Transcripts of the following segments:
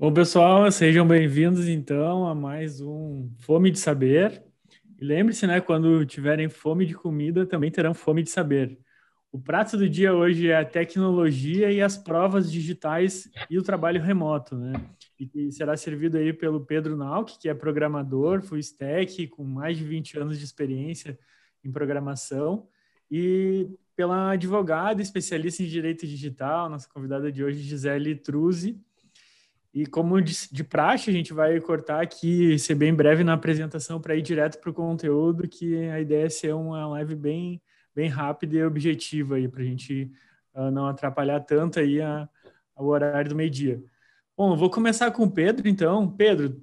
Bom, pessoal, sejam bem-vindos então a mais um Fome de Saber. E lembre-se, né, quando tiverem fome de comida, também terão fome de saber. O prato do dia hoje é a tecnologia e as provas digitais e o trabalho remoto, né? E será servido aí pelo Pedro Nauk, que é programador, full stack, com mais de 20 anos de experiência em programação, e pela advogada especialista em direito digital, nossa convidada de hoje, Gisele Truzzi, e como de, de praxe, a gente vai cortar aqui, ser bem breve na apresentação para ir direto para o conteúdo, que a ideia é ser uma live bem, bem rápida e objetiva aí, para a gente uh, não atrapalhar tanto aí a, o horário do meio-dia. Bom, vou começar com o Pedro, então. Pedro,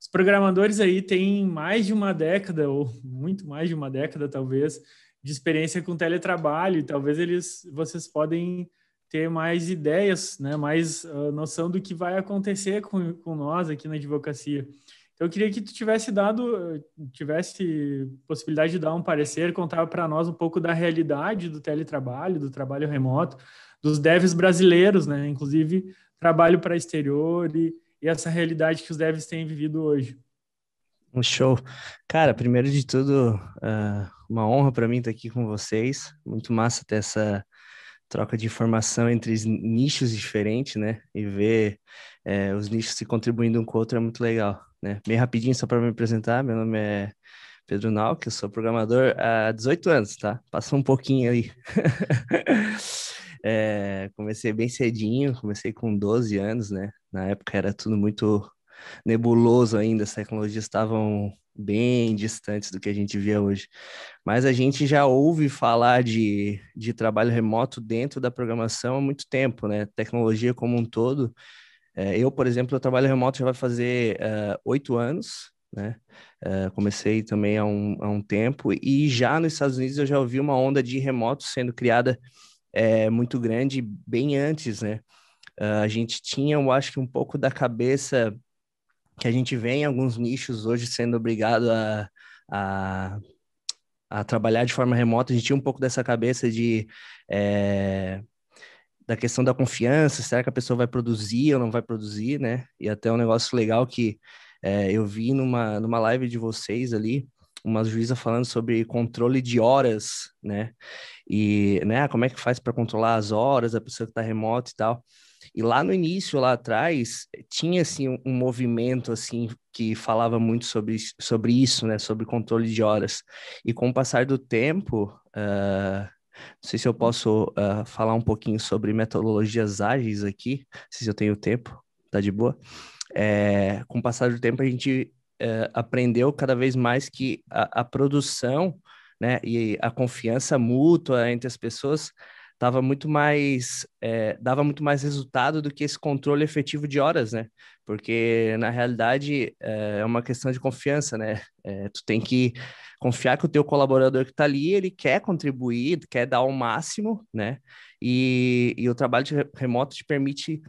os programadores aí têm mais de uma década, ou muito mais de uma década, talvez, de experiência com teletrabalho, e talvez eles, vocês podem ter mais ideias, né, mais uh, noção do que vai acontecer com, com nós aqui na advocacia. Então, eu queria que tu tivesse dado, tivesse possibilidade de dar um parecer, contar para nós um pouco da realidade do teletrabalho, do trabalho remoto, dos devs brasileiros, né, inclusive trabalho para exterior e, e essa realidade que os devs têm vivido hoje. Um show. Cara, primeiro de tudo, uh, uma honra para mim estar aqui com vocês. Muito massa ter essa troca de informação entre nichos diferentes, né? E ver é, os nichos se contribuindo um com o outro é muito legal, né? Bem rapidinho, só para me apresentar, meu nome é Pedro Nauk, eu sou programador há 18 anos, tá? Passou um pouquinho aí. é, comecei bem cedinho, comecei com 12 anos, né? Na época era tudo muito nebuloso ainda, as tecnologias estavam bem distantes do que a gente via hoje. Mas a gente já ouve falar de, de trabalho remoto dentro da programação há muito tempo, né? Tecnologia como um todo. É, eu, por exemplo, eu trabalho remoto já vai fazer é, oito uh, anos, né? Uh, comecei também há um, há um tempo e já nos Estados Unidos eu já ouvi uma onda de remoto sendo criada é, muito grande bem antes, né? Uh, a gente tinha, eu acho que um pouco da cabeça que a gente vê em alguns nichos hoje sendo obrigado a, a, a trabalhar de forma remota, a gente tinha um pouco dessa cabeça de é, da questão da confiança, será que a pessoa vai produzir ou não vai produzir, né? E até um negócio legal que é, eu vi numa, numa live de vocês ali, uma juíza falando sobre controle de horas, né? E, né, como é que faz para controlar as horas da pessoa que está remota e tal. E lá no início, lá atrás, tinha assim um, movimento assim que falava muito sobre, sobre isso, né, sobre controle de horas. E com o passar do tempo, uh, não sei se eu posso uh, falar um pouquinho sobre metodologias ágeis aqui, se eu tenho tempo, tá de boa. É, com o passar do tempo, a gente uh, aprendeu cada vez mais que a, a produção né, e a confiança mútua entre as pessoas dava muito mais é, dava muito mais resultado do que esse controle efetivo de horas, né? Porque na realidade é, é uma questão de confiança, né? É, tu tem que confiar que o teu colaborador que está ali ele quer contribuir, quer dar o máximo, né? E, e o trabalho remoto te permite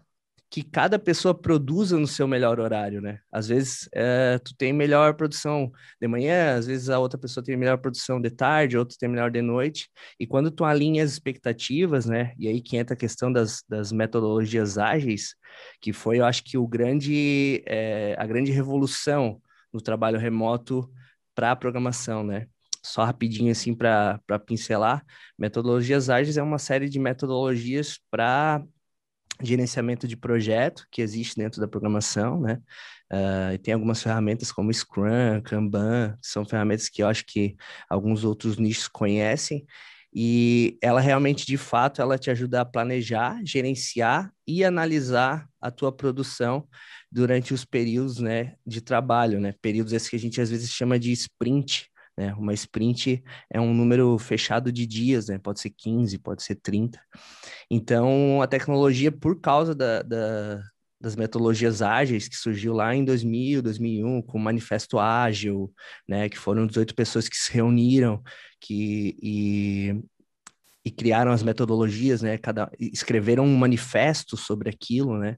que cada pessoa produza no seu melhor horário, né? Às vezes é, tu tem melhor produção de manhã, às vezes a outra pessoa tem melhor produção de tarde, outro tem melhor de noite. E quando tu alinha as expectativas, né? E aí que entra a questão das, das metodologias ágeis, que foi, eu acho que o grande, é, a grande revolução no trabalho remoto para a programação, né? Só rapidinho assim para pincelar, metodologias ágeis é uma série de metodologias para gerenciamento de projeto que existe dentro da programação, né? Uh, tem algumas ferramentas como Scrum, Kanban, são ferramentas que eu acho que alguns outros nichos conhecem, e ela realmente, de fato, ela te ajuda a planejar, gerenciar e analisar a tua produção durante os períodos, né, de trabalho, né? Períodos esses que a gente às vezes chama de sprint, né? Uma sprint é um número fechado de dias, né? Pode ser 15, pode ser 30. Então, a tecnologia, por causa da, da, das metodologias ágeis que surgiu lá em 2000, 2001, com o Manifesto Ágil, né? Que foram 18 pessoas que se reuniram que, e, e criaram as metodologias, né? Cada, escreveram um manifesto sobre aquilo, né?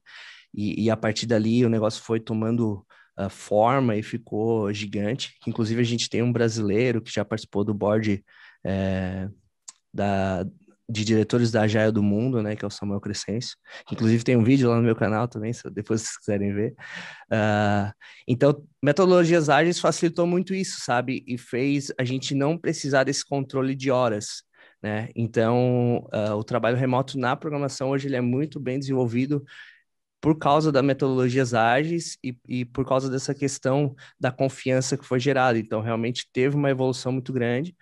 E, e a partir dali o negócio foi tomando uh, forma e ficou gigante. Inclusive, a gente tem um brasileiro que já participou do board é, da, de diretores da Agile do mundo, né, que é o Samuel Crescêncio. Inclusive tem um vídeo lá no meu canal também, se depois vocês quiserem ver. Uh, então, metodologias ágeis facilitou muito isso, sabe? E fez a gente não precisar desse controle de horas, né? Então, uh, o trabalho remoto na programação hoje ele é muito bem desenvolvido por causa das metodologias ágeis e, e, por causa dessa questão da confiança que foi gerada. Então, realmente teve uma evolução muito grande,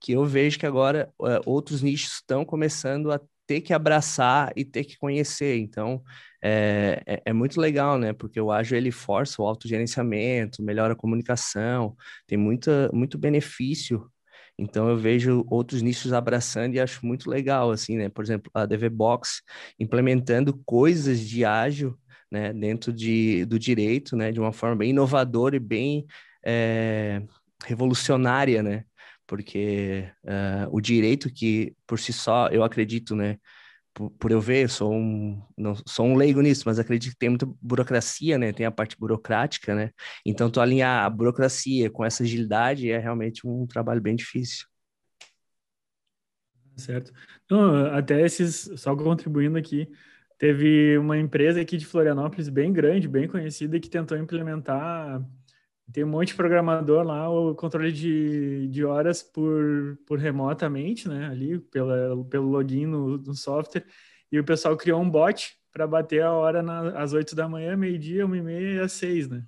que eu vejo que agora uh, outros nichos estão começando a ter que abraçar e ter que conhecer. Então, é, é, é, muito legal, né? Porque o ágil, ele força o autogerenciamento, melhora a comunicação, tem muita, muito benefício então eu vejo outros nichos abraçando e acho muito legal, assim, né? Por exemplo, a DV Box implementando coisas de ágil, né, dentro de, do direito, né, de uma forma bem inovadora e bem é, revolucionária, né? Porque uh, o direito que por si só, eu acredito, né, por, por, eu ver, sou um, não, sou um leigo nisso, mas acredito que tem muita burocracia, né? Tem a parte burocrática, né? Então, tu alinhar a burocracia com essa agilidade é realmente um trabalho bem difícil. Certo. Não, até esses, só contribuindo aqui, teve uma empresa aqui de Florianópolis bem grande, bem conhecida, que tentou implementar tem um monte de programador lá, o controle de, de horas por, por remotamente, né? Ali, pela, pelo login no, no software. E o pessoal criou um bot para bater a hora na, às 8 da manhã, meio-dia, uma e meia e às 6, né?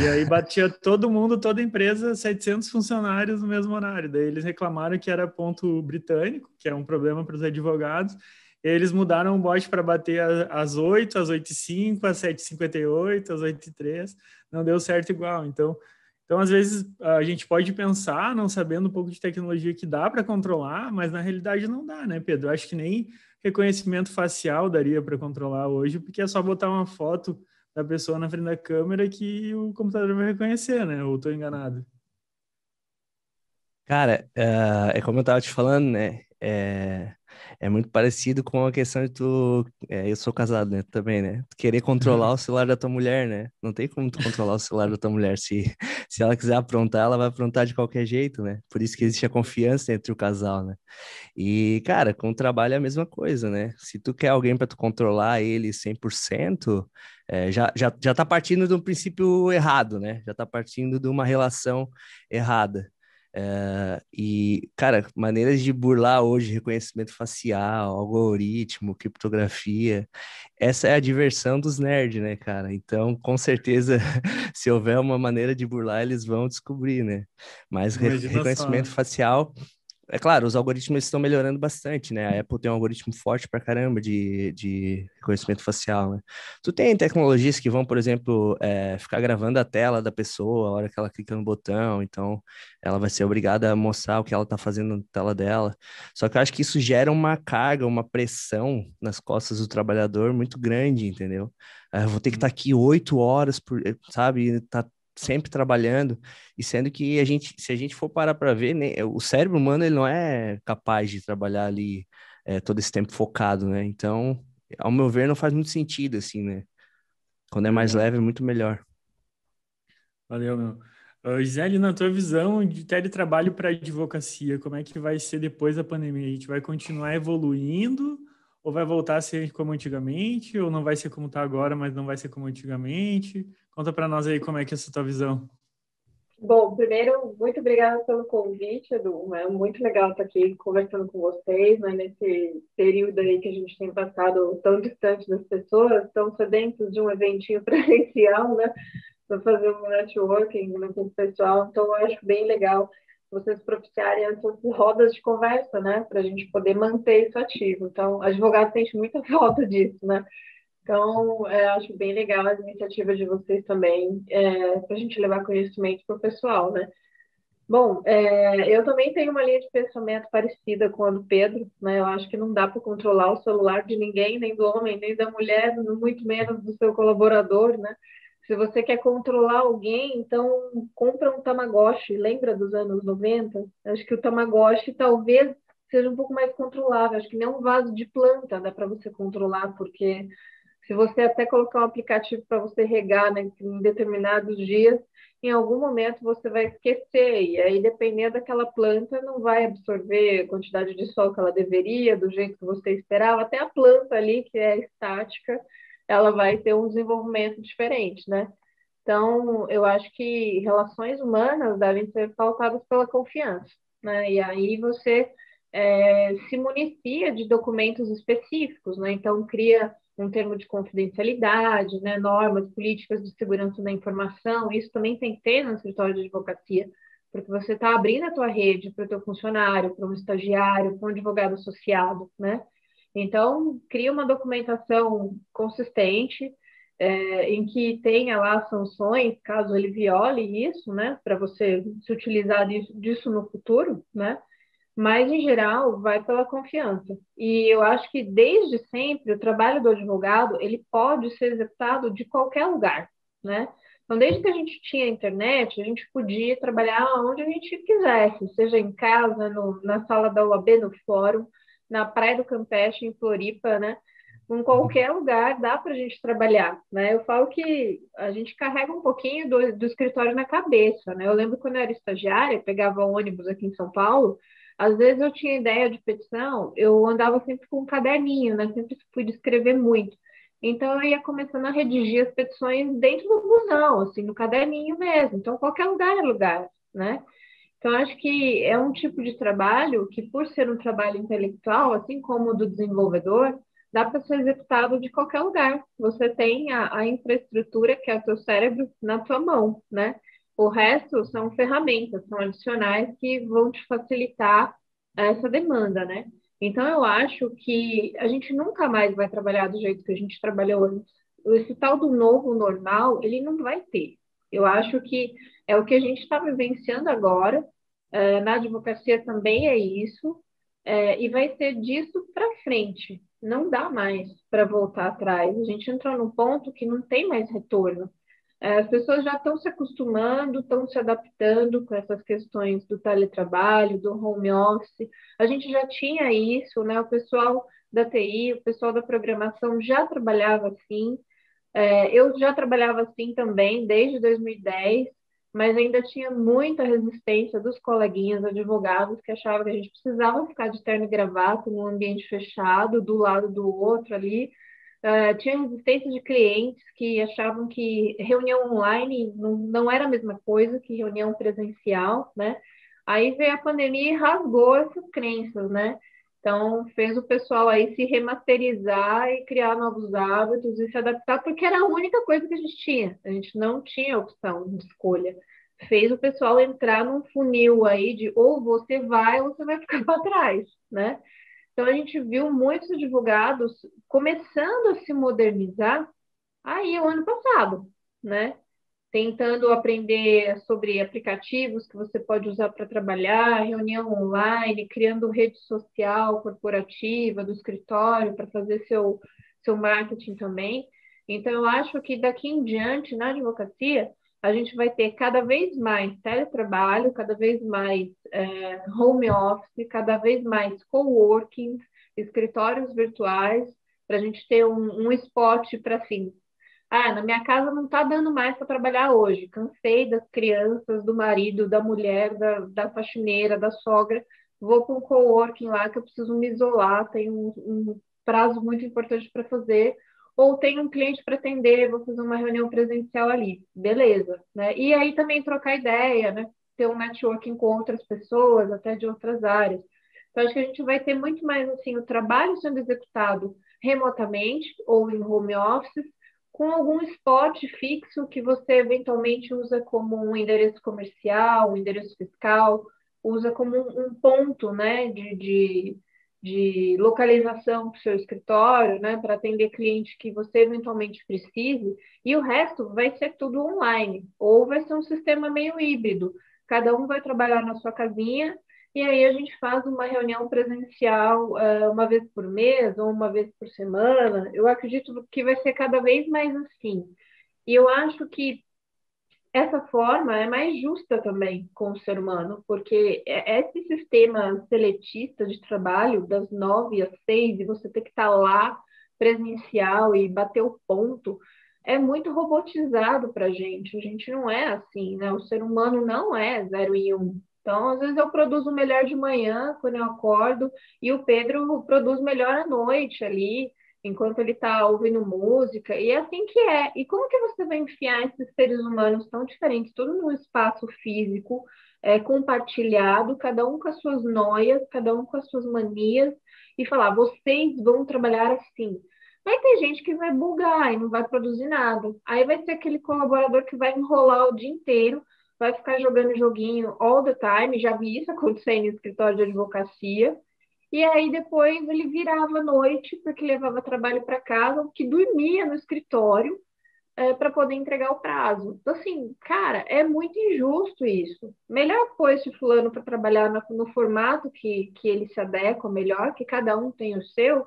E aí batia todo mundo, toda empresa, 700 funcionários no mesmo horário. Daí eles reclamaram que era ponto britânico, que é um problema para os advogados. Eles mudaram o bot para bater às 8, às 8 e 5, às 7 e 58, às 8 e 3 não deu certo igual. Então, então às vezes a gente pode pensar, não sabendo um pouco de tecnologia, que dá para controlar, mas na realidade não dá, né, Pedro? Acho que nem reconhecimento facial daria para controlar hoje, porque é só botar uma foto da pessoa na frente da câmera que o computador vai reconhecer, né? Ou estou enganado? Cara, uh, é como eu estava te falando, né? É, é muito parecido com a questão de tu. É, eu sou casado, né? Também, né? querer controlar o celular da tua mulher, né? Não tem como tu controlar o celular da tua mulher. Se, se ela quiser aprontar, ela vai aprontar de qualquer jeito, né? Por isso que existe a confiança entre o casal, né? E, cara, com o trabalho é a mesma coisa, né? Se tu quer alguém para tu controlar ele 100%, é, já, já, já tá partindo de um princípio errado, né? Já tá partindo de uma relação errada. É, e, cara, maneiras de burlar hoje reconhecimento facial, algoritmo, criptografia, essa é a diversão dos nerds, né, cara? Então, com certeza, se houver uma maneira de burlar, eles vão descobrir, né? Mas re reconhecimento só. facial é claro, os algoritmos estão melhorando bastante, né? A Apple tem um algoritmo forte para caramba de, de reconhecimento facial, né? Tu tem tecnologias que vão, por exemplo, é, ficar gravando a tela da pessoa a hora que ela clica no botão, então ela vai ser obrigada a mostrar o que ela está fazendo na tela dela. Só que eu acho que isso gera uma carga, uma pressão nas costas do trabalhador muito grande, entendeu? Eu vou ter que estar tá aqui oito horas, por, sabe? Tá sempre trabalhando e sendo que a gente, se a gente for parar para ver, né, o cérebro humano ele não é capaz de trabalhar ali é, todo esse tempo focado, né? Então, ao meu ver, não faz muito sentido assim, né? Quando é mais leve, é muito melhor. Valeu, meu. Uh, Gisele, na tua visão de teletrabalho para advocacia, como é que vai ser depois da pandemia? A gente vai continuar evoluindo ou vai voltar a ser como antigamente? Ou não vai ser como está agora, mas não vai ser como antigamente? Conta para nós aí como é que é essa tua visão. Bom, primeiro, muito obrigada pelo convite, Edu. É muito legal estar aqui conversando com vocês, né, nesse período aí que a gente tem passado tão distante das pessoas, tão sedentos de um eventinho presencial, né, para fazer um networking né, com o pessoal. Então, eu acho bem legal vocês propiciarem essas rodas de conversa, né, para a gente poder manter isso ativo. Então, advogado sente muita falta disso, né, então, é, acho bem legal as iniciativas de vocês também, é, para a gente levar conhecimento para o pessoal, né? Bom, é, eu também tenho uma linha de pensamento parecida com a do Pedro, né? Eu acho que não dá para controlar o celular de ninguém, nem do homem, nem da mulher, muito menos do seu colaborador, né? Se você quer controlar alguém, então compra um Tamagotchi. Lembra dos anos 90? Acho que o Tamagotchi talvez seja um pouco mais controlável. Acho que nem um vaso de planta dá para você controlar, porque se Se você até colocar um aplicativo para você regar né, em determinados dias, em algum momento você vai esquecer, e aí, dependendo daquela planta, não vai absorver a quantidade de sol que ela deveria, do jeito que você esperava, até a planta ali, que é estática, ela vai ter um desenvolvimento diferente, né? Então, eu acho que relações humanas devem ser pautadas pela confiança, né? E aí você é, se municia de documentos específicos, né? Então, cria um termo de confidencialidade, né, normas, políticas de segurança da informação, isso também tem que ter no escritório de advocacia, porque você está abrindo a tua rede para o teu funcionário, para um estagiário, para um advogado associado, né? Então, cria uma documentação consistente, é, em que tenha lá sanções, caso ele viole isso, né, para você se utilizar disso, no futuro, né? mas em geral vai pela confiança. E eu acho que desde sempre o trabalho do advogado ele pode ser executado de qualquer lugar, né? Então, desde que a gente tinha internet, a gente podia trabalhar onde a gente quisesse, seja em casa, no, na sala da UAB, no fórum, na Praia do Campeche, em Floripa, né? Em qualquer lugar dá para a gente trabalhar, né? Eu falo que a gente carrega um pouquinho do, do escritório na cabeça, né? Eu lembro quando eu era estagiária, pegava ônibus aqui em São Paulo, às vezes eu tinha ideia de petição, eu andava sempre com um caderninho, né? Sempre fui escrever muito. Então eu ia começando a redigir as petições dentro do busão, assim, no caderninho mesmo. Então qualquer lugar é lugar, né? Então acho que é um tipo de trabalho que, por ser um trabalho intelectual, assim como o do desenvolvedor, dá para ser executado de qualquer lugar. Você tem a, a infraestrutura que é o teu cérebro na tua mão, né? O resto são ferramentas, são adicionais que vão te facilitar essa demanda, né? Então, eu acho que a gente nunca mais vai trabalhar do jeito que a gente trabalhou antes. Esse tal do novo normal, ele não vai ter. Eu acho que é o que a gente está vivenciando agora. É, na advocacia também é isso. É, e vai ser disso para frente. Não dá mais para voltar atrás. A gente entrou num ponto que não tem mais retorno. É, as pessoas já estão se acostumando, estão se adaptando com essas questões do teletrabalho, do home office. A gente já tinha isso, né? O pessoal da TI, o pessoal da programação já trabalhava assim. Eu já trabalhava assim também desde 2010, mas ainda tinha muita resistência dos coleguinhas advogados que achavam que a gente precisava ficar de terno e gravata num ambiente fechado, do lado do outro ali, Uh, tinha resistência de clientes que achavam que reunião online não, não era a mesma coisa que reunião presencial, né? Aí veio a pandemia e rasgou essas crenças, né? Então, fez o pessoal aí se remasterizar e criar novos hábitos e se adaptar, porque era a única coisa que a gente tinha. A gente não tinha opção de escolha. Fez o pessoal entrar num funil aí de ou você vai ou você vai ficar para trás, né? Então, a gente viu muitos advogados começando a se modernizar aí o ano passado, né? Tentando aprender sobre aplicativos que você pode usar para trabalhar, reunião online, criando rede social corporativa do escritório para fazer seu, seu marketing também. Então, eu acho que daqui em diante, na advocacia, a gente vai ter cada vez mais teletrabalho, cada vez mais é, home office, cada vez mais coworking, escritórios virtuais, para a gente ter um, um spot para assim. Ah, na minha casa não está dando mais para trabalhar hoje. Cansei das crianças, do marido, da mulher, da, da faxineira, da sogra. Vou para um coworking lá que eu preciso me isolar, tenho um, um prazo muito importante para fazer ou tem um cliente para atender, vou fazer uma reunião presencial ali, beleza, né? E aí também trocar ideia, né? Ter um networking com outras pessoas, até de outras áreas. Então, acho que a gente vai ter muito mais, assim, o trabalho sendo executado remotamente ou em home office, com algum spot fixo que você eventualmente usa como um endereço comercial, um endereço fiscal, usa como um, ponto, né, de, de de localização para o seu escritório, né, para atender cliente que você eventualmente precise, e o resto vai ser tudo online, ou vai ser um sistema meio híbrido. Cada um vai trabalhar na sua casinha, e aí a gente faz uma reunião presencial uh, uma vez por mês ou uma vez por semana. Eu acredito que vai ser cada vez mais assim. E eu acho que essa forma é mais justa também com o ser humano, porque é, esse sistema seletista de trabalho, das nove às seis, e você ter que estar lá presencial e bater o ponto é muito robotizado para a gente. A gente não é assim, né? O ser humano não é zero e um. Então, às vezes eu produzo melhor de manhã, quando eu acordo, e o Pedro produz melhor à noite ali, enquanto ele está ouvindo música, e é assim que é. E como que você vai enfiar esses seres humanos tão diferentes, tudo num espaço físico, é, compartilhado, cada um com as suas noias, cada um com as suas manias, e falar, vocês vão trabalhar assim. Vai ter gente que vai bugar e não vai produzir nada. Aí vai ter aquele colaborador que vai enrolar o dia inteiro, vai ficar jogando joguinho all the time. Já vi isso acontecer no escritório de advocacia. E aí depois ele virava à noite, porque levava trabalho para casa, que dormia no escritório é, para poder entregar o prazo. Então, assim, cara, é muito injusto isso. Melhor pôr esse fulano para trabalhar no, no, formato que, que ele se adequa melhor, que cada um tem o seu,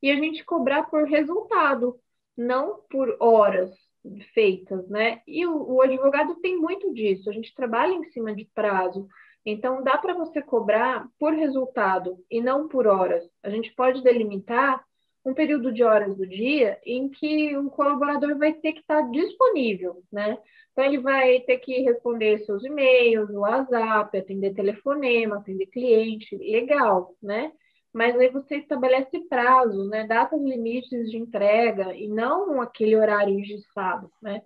e a gente cobrar por resultado, não por horas feitas, né? E o, o advogado tem muito disso, a gente trabalha em cima de prazo. Então, dá para você cobrar por resultado e não por horas. A gente pode delimitar um período de horas do dia em que um colaborador vai ter que estar disponível, né? Então, ele vai ter que responder seus e-mails, o WhatsApp, atender telefonema, atender cliente, legal, né? Mas aí você estabelece prazo, né, datas limites de entrega e não aquele horário engessado, né?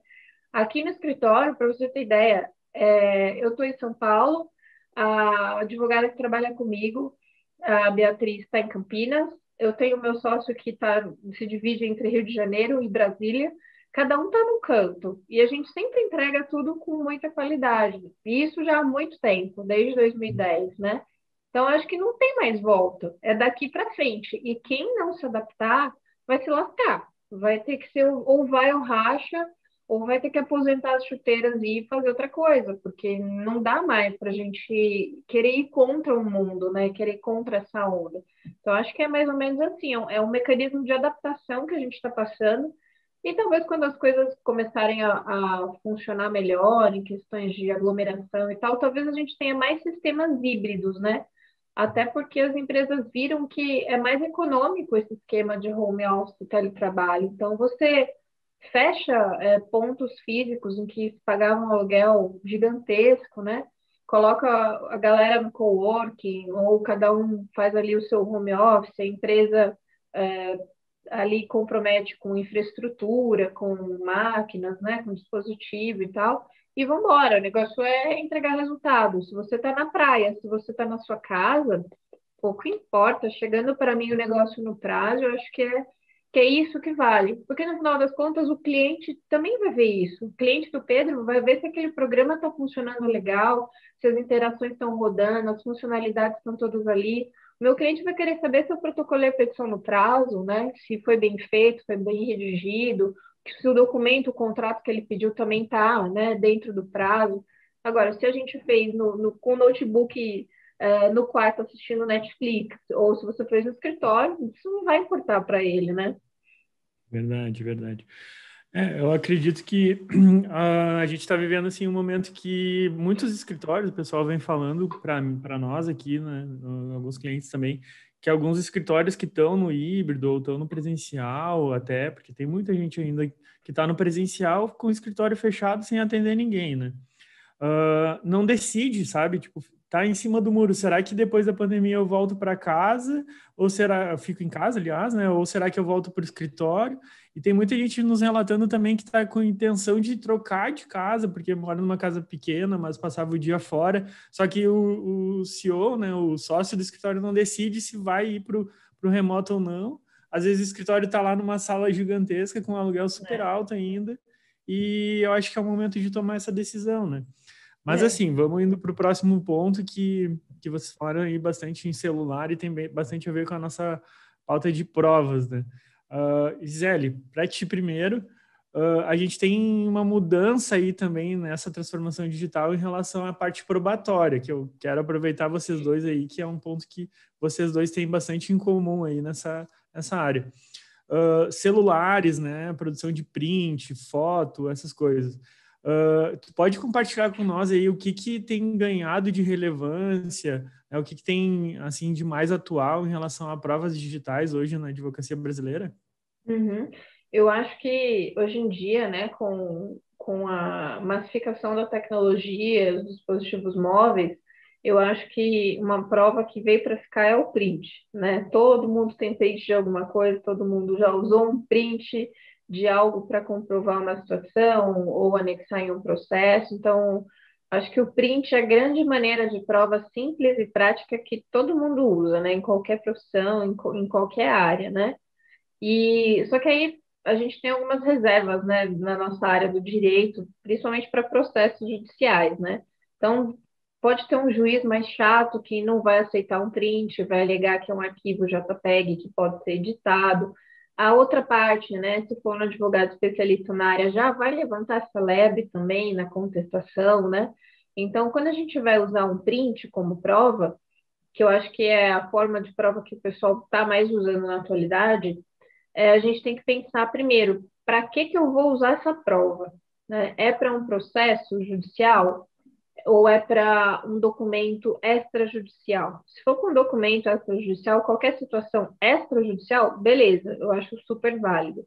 Aqui no escritório, para você ter ideia, é, eu estou em São Paulo, a advogada que trabalha comigo, a Beatriz, está em Campinas, eu tenho meu sócio que tá, se divide entre Rio de Janeiro e Brasília, cada um está num canto, e a gente sempre entrega tudo com muita qualidade, e isso já há muito tempo, desde 2010, né? Então, acho que não tem mais volta. É daqui para frente. E quem não se adaptar vai se lascar. Vai ter que ser ou vai ou racha, ou vai ter que aposentar as chuteiras e fazer outra coisa, porque não dá mais para a gente querer ir contra o mundo, né? Querer ir contra essa onda. Então, acho que é mais ou menos assim: é um mecanismo de adaptação que a gente está passando. E talvez quando as coisas começarem a, a, funcionar melhor, em questões de aglomeração e tal, talvez a gente tenha mais sistemas híbridos, né? Até porque as empresas viram que é mais econômico esse esquema de home office teletrabalho. Então, você fecha é, pontos físicos em que pagava um aluguel gigantesco, né? Coloca a galera no coworking, ou cada um faz ali o seu home office, a empresa é, ali compromete com infraestrutura, com máquinas, né? Com dispositivo e tal e vamos embora. O negócio é entregar resultado. Se você está na praia, se você está na sua casa, pouco importa. Chegando para mim o negócio no prazo, eu acho que é, que é isso que vale. Porque no final das contas, o cliente também vai ver isso. O cliente do Pedro vai ver se aquele programa está funcionando legal, se as interações estão rodando, as funcionalidades estão todas ali. O meu cliente vai querer saber se eu protocolei a petição no prazo, né? Se foi bem feito, foi bem redigido, se o documento, o contrato que ele pediu também está né, dentro do prazo. Agora, se a gente fez no, no com o notebook é, no quarto assistindo Netflix, ou se você fez no escritório, isso não vai importar para ele, né? Verdade, verdade. É, eu acredito que a, a gente está vivendo assim um momento que muitos escritórios, o pessoal vem falando para nós aqui, né, alguns clientes também, que alguns escritórios que estão no híbrido ou estão no presencial até, porque tem muita gente ainda que está no presencial com o escritório fechado sem atender ninguém, né? Uh, não decide, sabe? Tipo, tá em cima do muro. Será que depois da pandemia eu volto para casa? Ou será eu fico em casa, aliás, né? Ou será que eu volto para o escritório? E tem muita gente nos relatando também que está com intenção de trocar de casa, porque mora numa casa pequena, mas passava o dia fora. Só que o, o CEO, né, o sócio do escritório, não decide se vai ir para o remoto ou não. Às vezes o escritório está lá numa sala gigantesca com um aluguel super é. alto ainda. E eu acho que é o momento de tomar essa decisão, né? Mas é. assim, vamos indo para o próximo ponto que, que vocês falaram aí bastante em celular e tem bastante a ver com a nossa pauta de provas, né? Uh, Gisele, para ti primeiro, uh, a gente tem uma mudança aí também nessa transformação digital em relação à parte probatória, que eu quero aproveitar vocês dois aí, que é um ponto que vocês dois têm bastante em comum aí nessa, nessa área. Uh, celulares, né, produção de print, foto, essas coisas. Uh, tu pode compartilhar com nós aí o que, que tem ganhado de relevância, né, o que, que tem assim de mais atual em relação a provas digitais hoje na advocacia brasileira? Uhum. Eu acho que hoje em dia, né, com, com a massificação da tecnologia, dos dispositivos móveis, eu acho que uma prova que veio para ficar é o print, né? Todo mundo tem print de alguma coisa, todo mundo já usou um print de algo para comprovar uma situação ou anexar em um processo. Então, acho que o print é a grande maneira de prova simples e prática que todo mundo usa, né? Em qualquer profissão, em, em qualquer área, né? E só que aí a gente tem algumas reservas, né, na nossa área do direito, principalmente para processos judiciais, né? Então, pode ter um juiz mais chato que não vai aceitar um print, vai alegar que é um arquivo JPEG que pode ser editado. A outra parte, né, se for um advogado especialista na área, já vai levantar essa leve também na contestação, né? Então, quando a gente vai usar um print como prova, que eu acho que é a forma de prova que o pessoal está mais usando na atualidade, é, a gente tem que pensar primeiro, para que, que eu vou usar essa prova? Né? É para um processo judicial ou é para um documento extrajudicial? Se for com um documento extrajudicial, qualquer situação extrajudicial, beleza, eu acho super válido.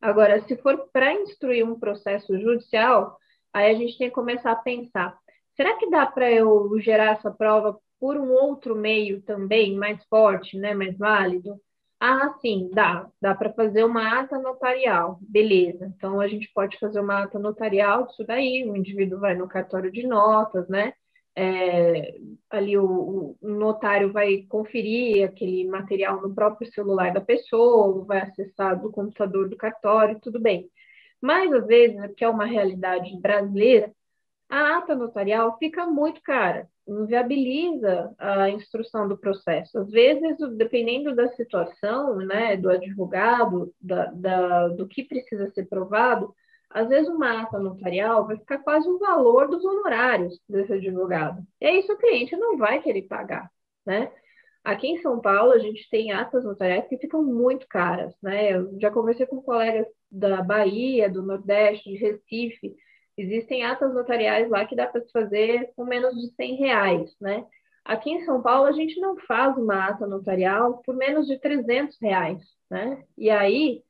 Agora, se for para instruir um processo judicial, aí a gente tem que começar a pensar: será que dá para eu gerar essa prova por um outro meio também mais forte, né, mais válido? Ah, sim, dá. Dá para fazer uma ata notarial. Beleza. Então, a gente pode fazer uma ata notarial disso daí. O indivíduo vai no cartório de notas, né? É, ali o, o, notário vai conferir aquele material no próprio celular da pessoa, vai acessar do computador do cartório, tudo bem. Mas, às vezes, que é uma realidade brasileira, a ata notarial fica muito cara inviabiliza a instrução do processo. Às vezes, dependendo da situação, né, do advogado, da, da, do que precisa ser provado, às vezes uma ata notarial vai ficar quase o valor dos honorários desse advogado. E aí isso o cliente não vai querer pagar, né? Aqui em São Paulo, a gente tem atas notariais que ficam muito caras, né? Eu já conversei com colegas da Bahia, do Nordeste, de Recife, Existem atas notariais lá que dá para se fazer com menos de 100 reais, né? Aqui em São Paulo, a gente não faz uma ata notarial por menos de 300 reais, né? E aí,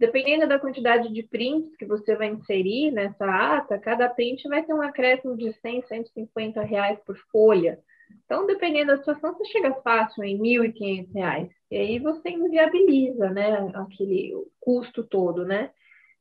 dependendo da quantidade de prints que você vai inserir nessa ata, cada print vai ter um acréscimo de 100, 150 reais por folha. Então, dependendo da situação, você chega fácil em 1.500 reais. E aí você inviabiliza, né, aquele custo todo, né?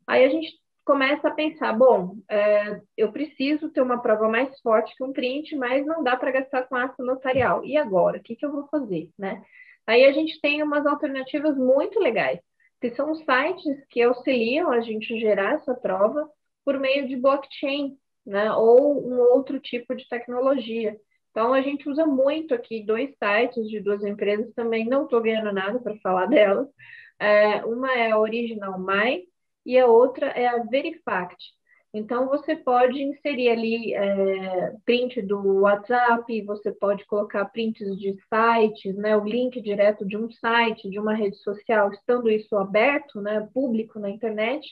Aí a gente começa a pensar, bom, é, eu preciso ter uma prova mais forte que um print, mas não dá para gastar com ato notarial. E agora? O que, que eu vou fazer, né? Aí a gente tem umas alternativas muito legais, que são sites que auxiliam a gente gerar essa prova por meio de blockchain, né? Ou um outro tipo de tecnologia. Então, a gente usa muito aqui dois sites de duas empresas, também não estou ganhando nada para falar delas. É, uma é a Original My, e a outra é a Verifact. Então, você pode inserir ali é, print do WhatsApp, você pode colocar prints de sites, né, o link direto de um site, de uma rede social, estando isso aberto, né, público na internet.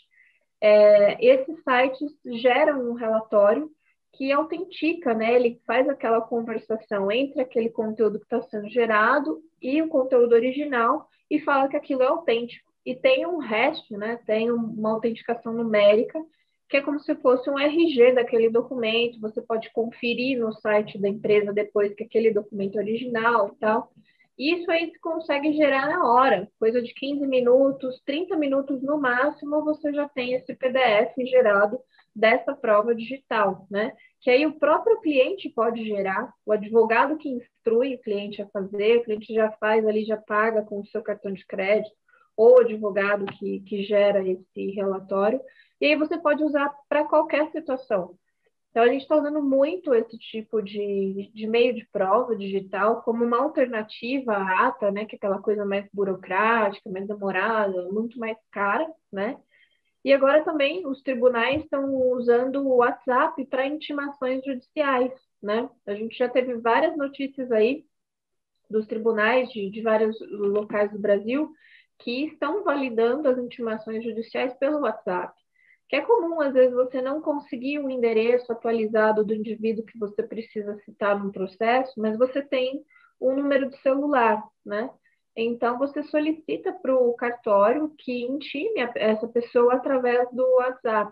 É, esses sites geram um relatório que autentica, né, ele faz aquela conversação entre aquele conteúdo que está sendo gerado e o conteúdo original e fala que aquilo é autêntico e tem um hash, né, tem uma autenticação numérica, que é como se fosse um RG daquele documento, você pode conferir no site da empresa depois que aquele documento é original e tal. Isso aí se consegue gerar na hora, coisa de 15 minutos, 30 minutos no máximo, você já tem esse PDF gerado dessa prova digital, né? Que aí o próprio cliente pode gerar, o advogado que instrui o cliente a fazer, o cliente já faz ali, já paga com o seu cartão de crédito, ou advogado que, que gera esse relatório, e aí você pode usar para qualquer situação. Então, a gente está usando muito esse tipo de, de meio de prova digital como uma alternativa à ata, né, que é aquela coisa mais burocrática, mais demorada, muito mais cara, né? E agora também os tribunais estão usando o WhatsApp para intimações judiciais, né? A gente já teve várias notícias aí dos tribunais de, de vários locais do Brasil que estão validando as intimações judiciais pelo WhatsApp. Que é comum, às vezes, você não conseguir o endereço atualizado do indivíduo que você precisa citar no processo, mas você tem um número de celular, né? Então, você solicita para o cartório que intime essa pessoa através do WhatsApp.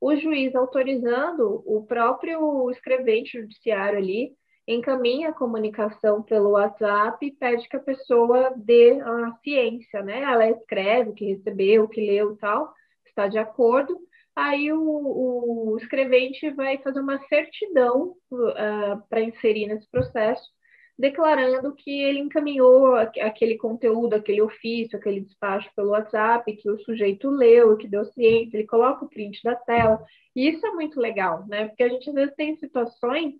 O juiz autorizando, o próprio escrevente judiciário ali encaminha a comunicação pelo WhatsApp e pede que a pessoa dê a ciência, né? Ela escreve o que recebeu, o que leu e tal, está de acordo. Aí o, o escrevente vai fazer uma certidão uh, ah, para inserir nesse processo, declarando que ele encaminhou aquele conteúdo, aquele ofício, aquele despacho pelo WhatsApp, que o sujeito leu, que deu ciência, ele coloca o print da tela. E isso é muito legal, né? Porque a gente às vezes tem situações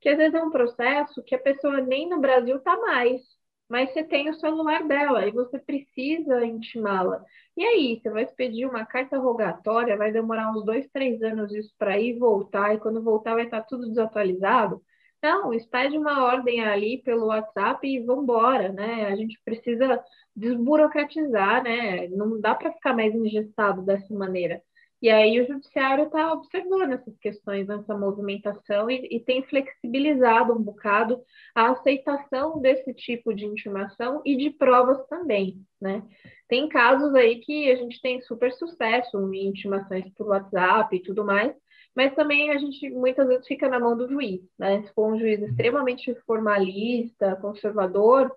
que às vezes é um processo que a pessoa nem no Brasil está mais, mas você tem o celular dela e você precisa intimá-la. E aí, você vai pedir uma carta rogatória, vai demorar uns dois, três anos isso para ir e voltar, e quando voltar vai estar tá tudo desatualizado. Não, expede uma ordem ali pelo WhatsApp e vambora, né? A gente precisa desburocratizar, né? Não dá para ficar mais engessado dessa maneira. E aí o judiciário está observando essas questões, essa movimentação, e, e, tem flexibilizado um bocado a aceitação desse tipo de intimação e de provas também, né? Tem casos aí que a gente tem super sucesso em intimações por WhatsApp e tudo mais, mas também a gente muitas vezes fica na mão do juiz, né? Se for um juiz extremamente formalista, conservador,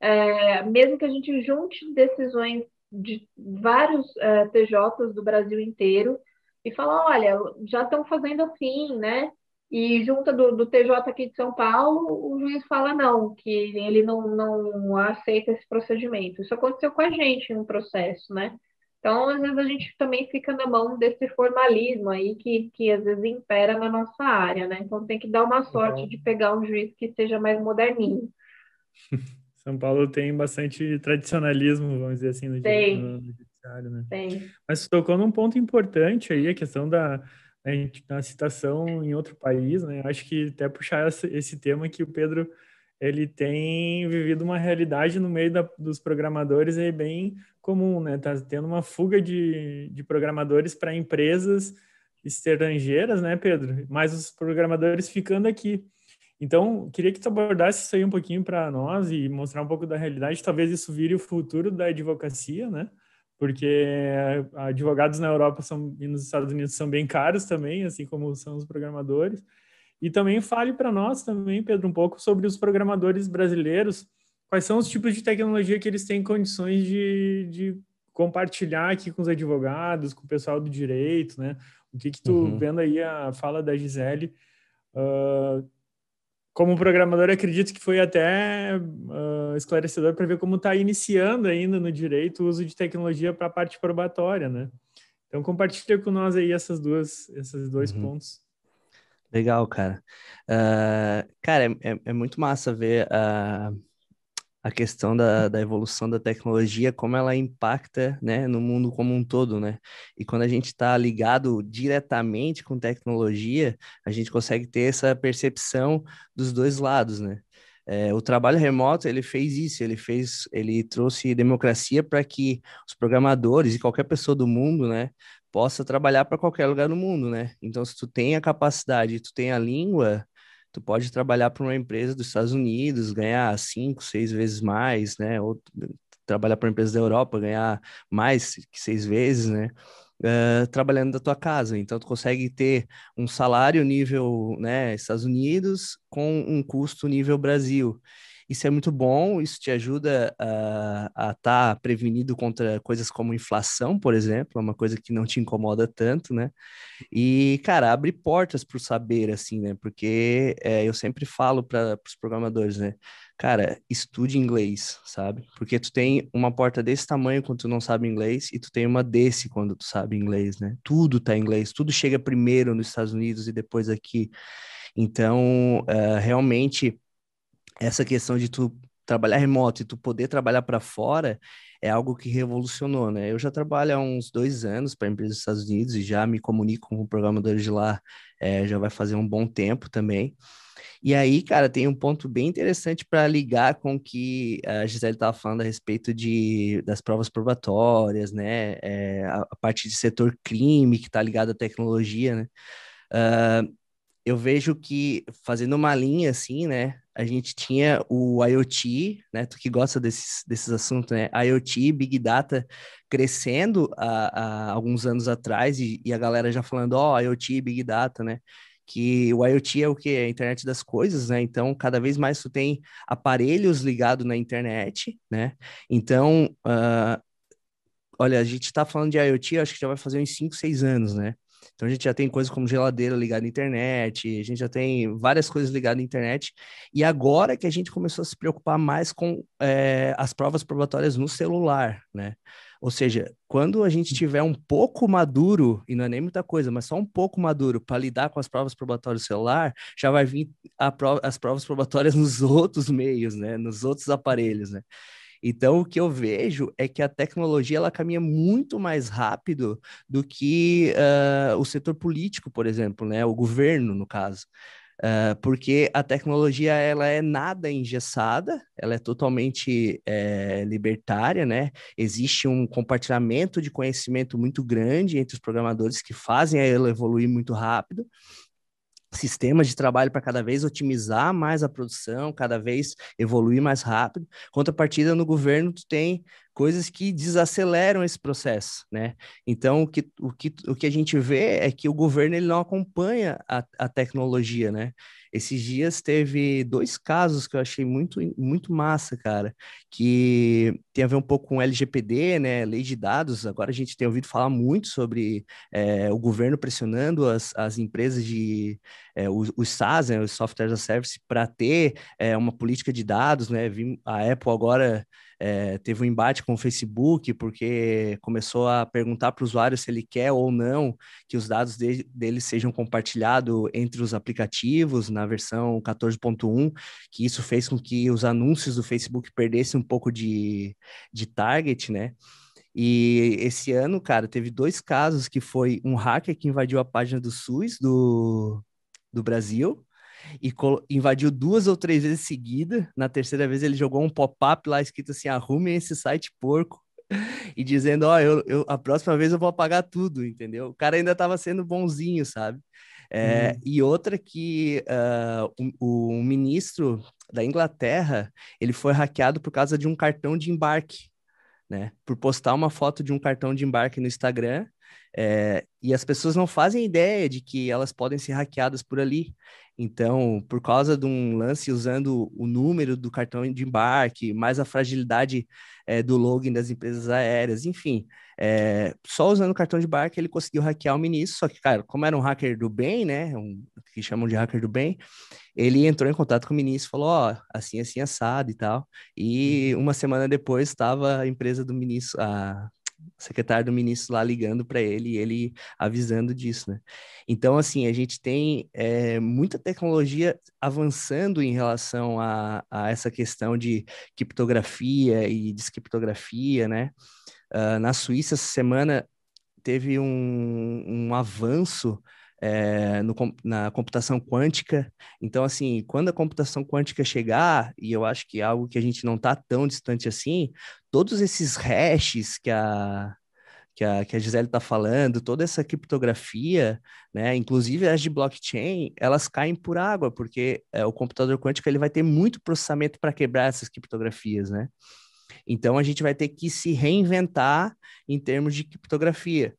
é, mesmo que a gente junte decisões de vários é, TJs do Brasil inteiro e fala, olha, já estão fazendo assim, né? E junta do, do, TJ aqui de São Paulo, o juiz fala não, que ele não, não aceita esse procedimento. Isso aconteceu com a gente no processo, né? Então, às vezes a gente também fica na mão desse formalismo aí que, que às vezes impera na nossa área, né? Então tem que dar uma sorte uhum. de pegar um juiz que seja mais moderninho. São Paulo tem bastante tradicionalismo, vamos dizer assim, no, no judiciário, né? Tem. Mas tocou num ponto importante aí, a questão da, da citação em outro país, né? Acho que até puxar esse, esse tema que o Pedro ele tem vivido uma realidade no meio da, dos programadores aí bem comum, né? Tá tendo uma fuga de, de programadores para empresas estrangeiras, né, Pedro? Mas os programadores ficando aqui. Então, queria que tu abordasse isso aí um pouquinho para nós e mostrar um pouco da realidade. Talvez isso vire o futuro da advocacia, né? Porque advogados na Europa são, e nos Estados Unidos são bem caros também, assim como são os programadores. E também fale para nós também, Pedro, um pouco sobre os programadores brasileiros. Quais são os tipos de tecnologia que eles têm condições de, de compartilhar aqui com os advogados, com o pessoal do direito, né? O que que tu, uhum. vendo aí a fala da Gisele, uh, como programador, acredito que foi até uh, esclarecedor para ver como está iniciando ainda no direito o uso de tecnologia para a parte probatória, né? Então, compartilha com nós aí essas duas, esses dois uhum. pontos. Legal, cara. Uh, cara, é, é, é, muito massa ver uh, a questão da, da evolução da tecnologia, como ela impacta, né, no mundo como um todo, né? E quando a gente está ligado diretamente com tecnologia, a gente consegue ter essa percepção dos dois lados, né? É, o trabalho remoto ele fez isso, ele fez, ele trouxe democracia para que os programadores e qualquer pessoa do mundo, né, possa trabalhar para qualquer lugar do mundo, né? Então, se tu tem a capacidade, tu tem a língua, tu pode trabalhar para uma empresa dos Estados Unidos, ganhar cinco, seis vezes mais, né? Ou trabalhar para uma empresa da Europa, ganhar mais que seis vezes, né? Uh, trabalhando da tua casa. Então, tu consegue ter um salário nível né, Estados Unidos com um custo nível Brasil. Isso é muito bom, isso te ajuda a estar tá prevenido contra coisas como inflação, por exemplo, é uma coisa que não te incomoda tanto, né? E, cara, abre portas para o saber, assim, né? Porque é, eu sempre falo para os programadores, né? Cara, estude inglês, sabe? Porque tu tem uma porta desse tamanho quando tu não sabe inglês e tu tem uma desse quando tu sabe inglês, né? Tudo tá em inglês, tudo chega primeiro nos Estados Unidos e depois aqui. Então, uh, realmente essa questão de tu trabalhar remoto e tu poder trabalhar para fora é algo que revolucionou, né? Eu já trabalho há uns dois anos para empresas dos Estados Unidos e já me comunico com programadores de lá, é, já vai fazer um bom tempo também. E aí, cara, tem um ponto bem interessante para ligar com o que a Gisele estava falando a respeito de, das provas probatórias, né? É, a, a, parte de setor crime que está ligado à tecnologia, né? Uh, eu vejo que, fazendo uma linha assim, né, a gente tinha o IoT, né, tu que gosta desses, desses assuntos, né, IoT, Big Data crescendo há, há alguns anos atrás e, e, a galera já falando, ó, oh, IoT, Big Data, né, que o IoT é o que? É a internet das coisas, né? Então, cada vez mais tu tem aparelhos ligados na internet, né? Então, uh, olha, a gente está falando de IoT, acho que já vai fazer uns 5, 6 anos, né? Então a gente já tem coisas como geladeira ligada à internet, a gente já tem várias coisas ligadas à internet. E agora que a gente começou a se preocupar mais com é, as provas probatórias no celular, né? Ou seja, quando a gente tiver um pouco maduro, e não é nem muita coisa, mas só um pouco maduro para lidar com as provas probatórias do celular, já vai vir prova, as provas probatórias nos outros meios, né? Nos outros aparelhos, né? Então, o que eu vejo é que a tecnologia ela caminha muito mais rápido do que uh, o setor político, por exemplo, né? O governo, no caso. Uh, porque a tecnologia ela é nada engessada, ela é totalmente é, libertária, né? Existe um compartilhamento de conhecimento muito grande entre os programadores que fazem ela evoluir muito rápido sistemas de trabalho para cada vez otimizar mais a produção, cada vez evoluir mais rápido. Contrapartida no governo, tu tem coisas que desaceleram esse processo, né? Então, o que, o que, o que a gente vê é que o governo ele não acompanha a, a tecnologia, né? Esses dias teve dois casos que eu achei muito, muito massa, cara, que tem a ver um pouco com LGPD, né, lei de dados. Agora a gente tem ouvido falar muito sobre é, o governo pressionando as, as empresas de é, os, os SaaS, né, os Software as a Service, para ter é, uma política de dados, né? A Apple agora é, teve um embate com o Facebook, porque começou a perguntar para o usuário se ele quer ou não que os dados de, dele sejam compartilhados entre os aplicativos na versão 14.1, que isso fez com que os anúncios do Facebook perdessem um pouco de, de target, né? E esse ano, cara, teve dois casos que foi um hacker que invadiu a página do SUS do, do Brasil e invadiu duas ou três vezes seguida. Na terceira vez ele jogou um pop-up lá escrito assim: arrume esse site porco. E dizendo, ó, oh, eu, eu, a próxima vez eu vou apagar tudo, entendeu? O cara ainda estava sendo bonzinho, sabe? É, hum. E outra que uh, o, o ministro da Inglaterra, ele foi hackeado por causa de um cartão de embarque, né? Por postar uma foto de um cartão de embarque no Instagram é, e as pessoas não fazem ideia de que elas podem ser hackeadas por ali. Então, por causa de um lance usando o número do cartão de embarque, mais a fragilidade é, do login das empresas aéreas, enfim, é, só usando o cartão de embarque ele conseguiu hackear o ministro. Só que, cara, como era um hacker do bem, né, um, que chamam de hacker do bem, ele entrou em contato com o ministro, falou, ó, oh, assim, assim, assado e tal. E uhum. uma semana depois estava a empresa do ministro, a secretário do ministro lá ligando para ele e ele avisando disso, né? Então, assim, a gente tem é, muita tecnologia avançando em relação a, a, essa questão de criptografia e descriptografia, né? Uh, na Suíça, essa semana, teve um, um avanço é, no, na computação quântica. Então, assim, quando a computação quântica chegar, e eu acho que é algo que a gente não está tão distante assim, todos esses hashes que a, que a, que a Gisele está falando, toda essa criptografia, né, inclusive as de blockchain, elas caem por água, porque é, o computador quântico ele vai ter muito processamento para quebrar essas criptografias, né? Então a gente vai ter que se reinventar em termos de criptografia.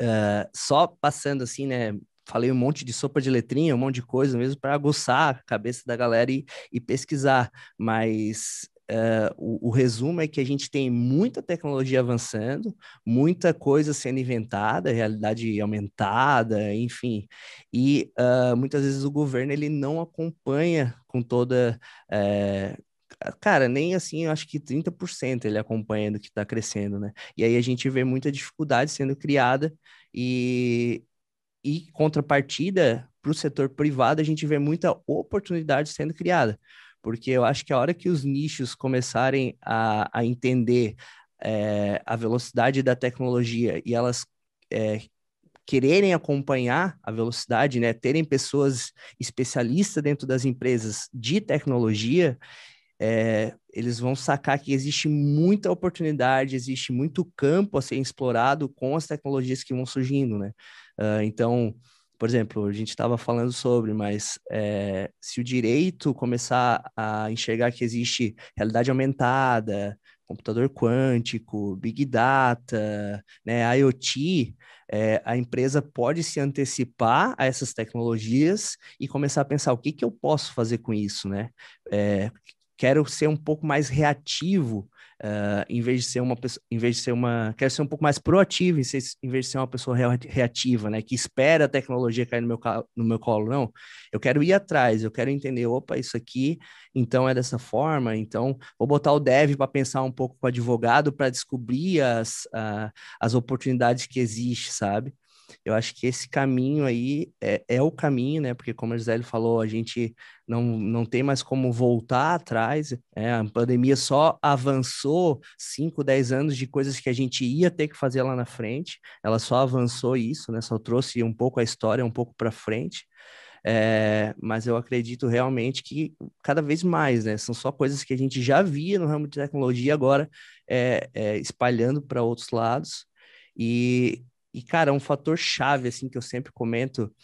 Uh, só passando assim, né? Falei um monte de sopa de letrinha, um monte de coisa mesmo para aguçar a cabeça da galera e, e pesquisar. Mas Uh, o, o, resumo é que a gente tem muita tecnologia avançando, muita coisa sendo inventada, realidade aumentada, enfim, e uh, muitas vezes o governo ele não acompanha com toda. Uh, cara, nem assim, eu acho que 30% ele acompanha do que está crescendo, né? E aí a gente vê muita dificuldade sendo criada e, e contrapartida para o setor privado, a gente vê muita oportunidade sendo criada porque eu acho que a hora que os nichos começarem a, a entender é, a velocidade da tecnologia e elas é, quererem acompanhar a velocidade, né, terem pessoas especialistas dentro das empresas de tecnologia, é, eles vão sacar que existe muita oportunidade, existe muito campo a ser explorado com as tecnologias que vão surgindo, né? Uh, então, por exemplo, a gente estava falando sobre, mas é, se o direito começar a enxergar que existe realidade aumentada, computador quântico, big data, né, IoT, é, a empresa pode se antecipar a essas tecnologias e começar a pensar o que, que eu posso fazer com isso, né? É, quero ser um pouco mais reativo Uh, em vez de ser uma pessoa, em vez de ser uma, quero ser um pouco mais proativo, em, ser, em vez de ser uma pessoa reativa, né, que espera a tecnologia cair no meu, no meu colo, não. Eu quero ir atrás, eu quero entender, opa, isso aqui, então é dessa forma, então vou botar o dev para pensar um pouco com o advogado para descobrir as, uh, as oportunidades que existem, sabe? Eu acho que esse caminho aí é, é o caminho, né? Porque, como a Gisele falou, a gente não, não tem mais como voltar atrás. É, a pandemia só avançou 5, 10 anos de coisas que a gente ia ter que fazer lá na frente. Ela só avançou isso, né? Só trouxe um pouco a história um pouco para frente. É, mas eu acredito realmente que cada vez mais, né? São só coisas que a gente já via no ramo de tecnologia, agora é, é espalhando para outros lados. E e, cara, um fator chave, assim, que eu sempre comento,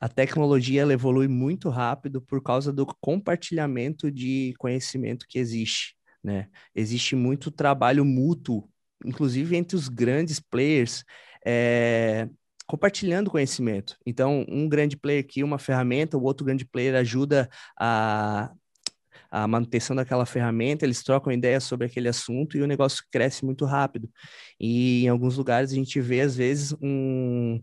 a tecnologia ela evolui muito rápido por causa do compartilhamento de conhecimento que existe, né? Existe muito trabalho mútuo, inclusive entre os grandes players, é, compartilhando conhecimento. Então, um grande player aqui, uma ferramenta, o outro grande player ajuda a a manutenção daquela ferramenta, eles trocam ideias sobre aquele assunto e o negócio cresce muito rápido. E em alguns lugares a gente vê, às vezes, um.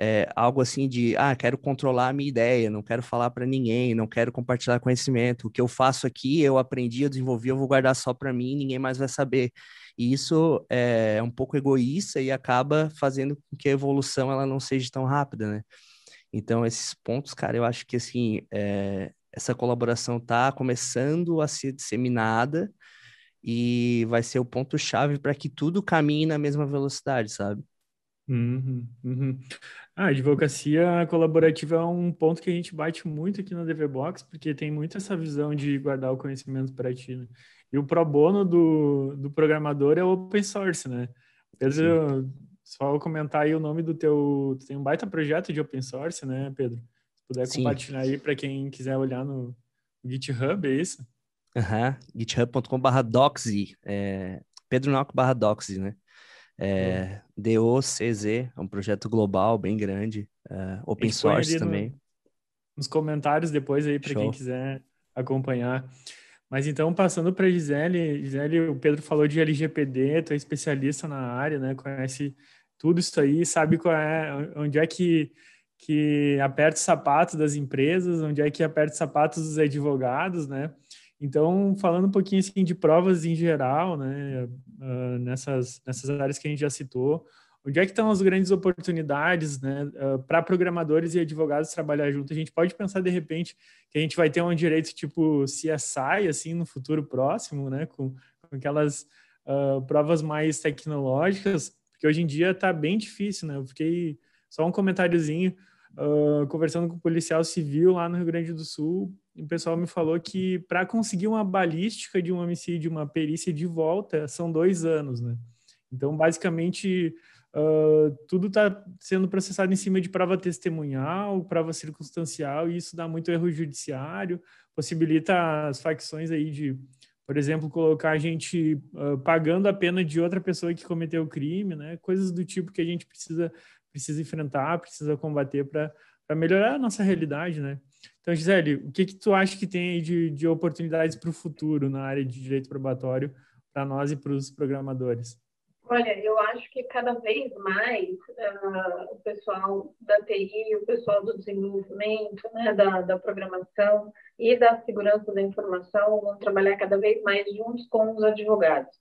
É, algo assim de, ah, quero controlar a minha ideia, não quero falar para ninguém, não quero compartilhar conhecimento. O que eu faço aqui, eu aprendi, eu desenvolvi, eu vou guardar só para mim, ninguém mais vai saber. E isso é um pouco egoísta e acaba fazendo com que a evolução ela não seja tão rápida, né? Então, esses pontos, cara, eu acho que assim, é, essa colaboração está começando a ser disseminada e vai ser o ponto-chave para que tudo caminhe na mesma velocidade, sabe? Uhum, uhum. A advocacia colaborativa é um ponto que a gente bate muito aqui no DVBox, porque tem muito essa visão de guardar o conhecimento para ti, né? E o pro bono do, do programador é open source, né? Pedro, Sim. só comentar aí o nome do teu... Tu tem um baita projeto de open source, né, Pedro? Puder Sim. compartilhar aí para quem quiser olhar no GitHub, é isso? Aham, uhum. github.com.br doxy, é, Pedro Noco barra doxy, né? É, D-O-C-Z, é um projeto global bem grande, é, open source também. No, nos comentários depois aí para quem quiser acompanhar. Mas então, passando para Gisele, Gisele, o Pedro falou de LGPD, tu é especialista na área, né? Conhece tudo isso aí, sabe qual é, onde é que que aperta os sapatos das empresas, onde é que aperta os sapatos dos advogados, né? Então, falando um pouquinho assim de provas em geral, né, uh, nessas, nessas áreas que a gente já citou, onde é que estão as grandes oportunidades, né, uh, para programadores e advogados trabalhar junto? A gente pode pensar de repente que a gente vai ter um direito tipo CSI assim no futuro próximo, né, com, com aquelas uh, provas mais tecnológicas, porque hoje em dia está bem difícil, né? Eu fiquei só um comentáriozinho uh, conversando com o policial civil lá no Rio Grande do Sul, o pessoal me falou que para conseguir uma balística de um homicídio, uma perícia de volta, são dois anos, né? Então, basicamente, uh, tudo está sendo processado em cima de prova testemunhal, prova circunstancial, e isso dá muito erro judiciário, possibilita as facções aí de, por exemplo, colocar a gente uh, pagando a pena de outra pessoa que cometeu o crime, né? Coisas do tipo que a gente precisa precisa enfrentar, precisa combater para melhorar a nossa realidade, né? Então, Gisele, o que, que tu acha que tem aí de, de oportunidades para o futuro na área de direito probatório para nós e para os programadores? Olha, eu acho que cada vez mais uh, o pessoal da TI, o pessoal do desenvolvimento, né, da, da programação e da segurança da informação vão trabalhar cada vez mais juntos com os advogados.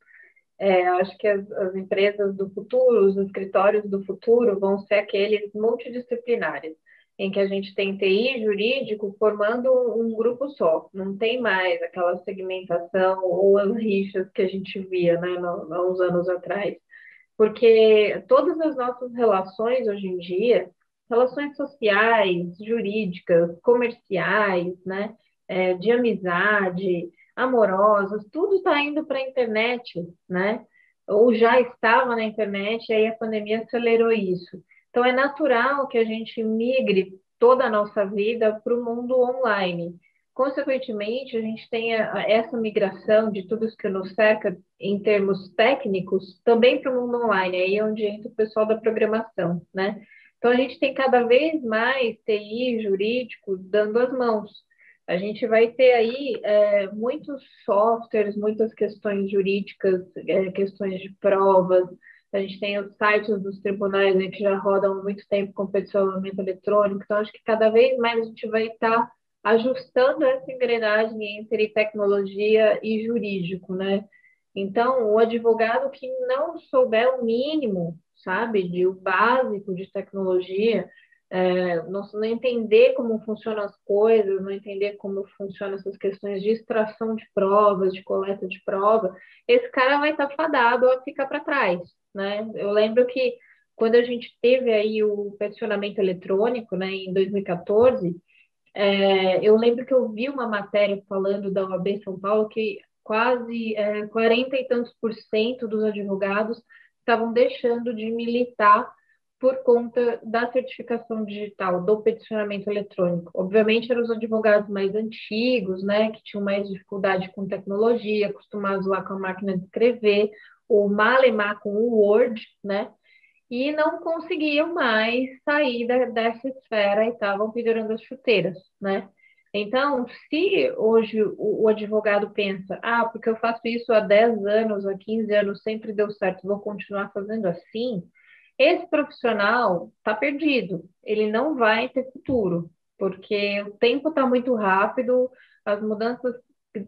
É, acho que as, as, empresas do futuro, os escritórios do futuro, vão ser aqueles multidisciplinares, em que a gente tem TI jurídico formando um grupo só. Não tem mais aquela segmentação ou as rixas que a gente via né, há uns anos atrás. Porque todas as nossas relações hoje em dia, relações sociais, jurídicas, comerciais, né, é, de amizade, amorosas, tudo está indo para a internet, né? Ou já estava na internet, e aí a pandemia acelerou isso. Então, é natural que a gente migre toda a nossa vida para o mundo online. Consequentemente, a gente tem essa migração de tudo que nos cerca em termos técnicos também para o mundo online, aí é onde entra o pessoal da programação, né? Então, a gente tem cada vez mais TI jurídico dando as mãos. A gente vai ter aí é, muitos softwares, muitas questões jurídicas, é, questões de provas. A gente tem os sites dos tribunais né, que já rodam há muito tempo com peticionamento eletrônico. Então, acho que cada vez mais a gente vai estar ajustando essa engrenagem entre tecnologia e jurídico, né? Então, o advogado que não souber o mínimo, sabe, de o básico de tecnologia, é, não, não, entender como funcionam as coisas, não entender como funcionam essas questões de extração de provas, de coleta de prova, esse cara vai estar fadado a ficar para trás, né? Eu lembro que quando a gente teve aí o peticionamento eletrônico, né, em 2014, é, eu lembro que eu vi uma matéria falando da OAB São Paulo que quase é, 40 e tantos por cento dos advogados estavam deixando de militar por conta da certificação digital, do peticionamento eletrônico. Obviamente, eram os advogados mais antigos, né, que tinham mais dificuldade com tecnologia, acostumados lá com a máquina de escrever, ou malemar com o Word, né, e não conseguiam mais sair da, dessa esfera e estavam pendurando as chuteiras, né? Então, se hoje o, o, advogado pensa, ah, porque eu faço isso há 10 anos, há 15 anos, sempre deu certo, vou continuar fazendo assim, esse profissional está perdido, ele não vai ter futuro, porque o tempo está muito rápido, as mudanças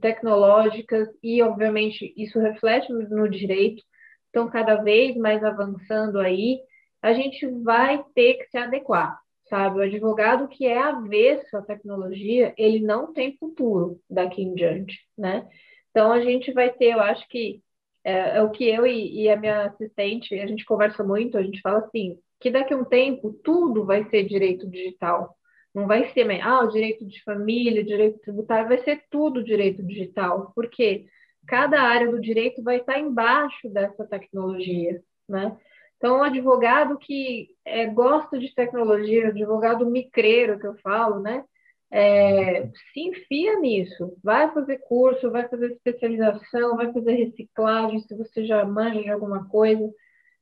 tecnológicas e, obviamente, isso reflete no direito, estão cada vez mais avançando aí, a gente vai ter que se adequar, sabe? O advogado que é avesso à tecnologia, ele não tem futuro daqui em diante, né? Então, a gente vai ter, eu acho que é, é o que eu e, e, a minha assistente, a gente conversa muito, a gente fala assim, que daqui a um tempo tudo vai ser direito digital. Não vai ser, ah, o direito de família, direito tributário, vai ser tudo direito digital. Porque cada área do direito vai estar embaixo dessa tecnologia, né? Então, o advogado que é, gosta de tecnologia, o advogado micreiro que eu falo, né? É, se enfia nisso, vai fazer curso, vai fazer especialização, vai fazer reciclagem, se você já manja de alguma coisa,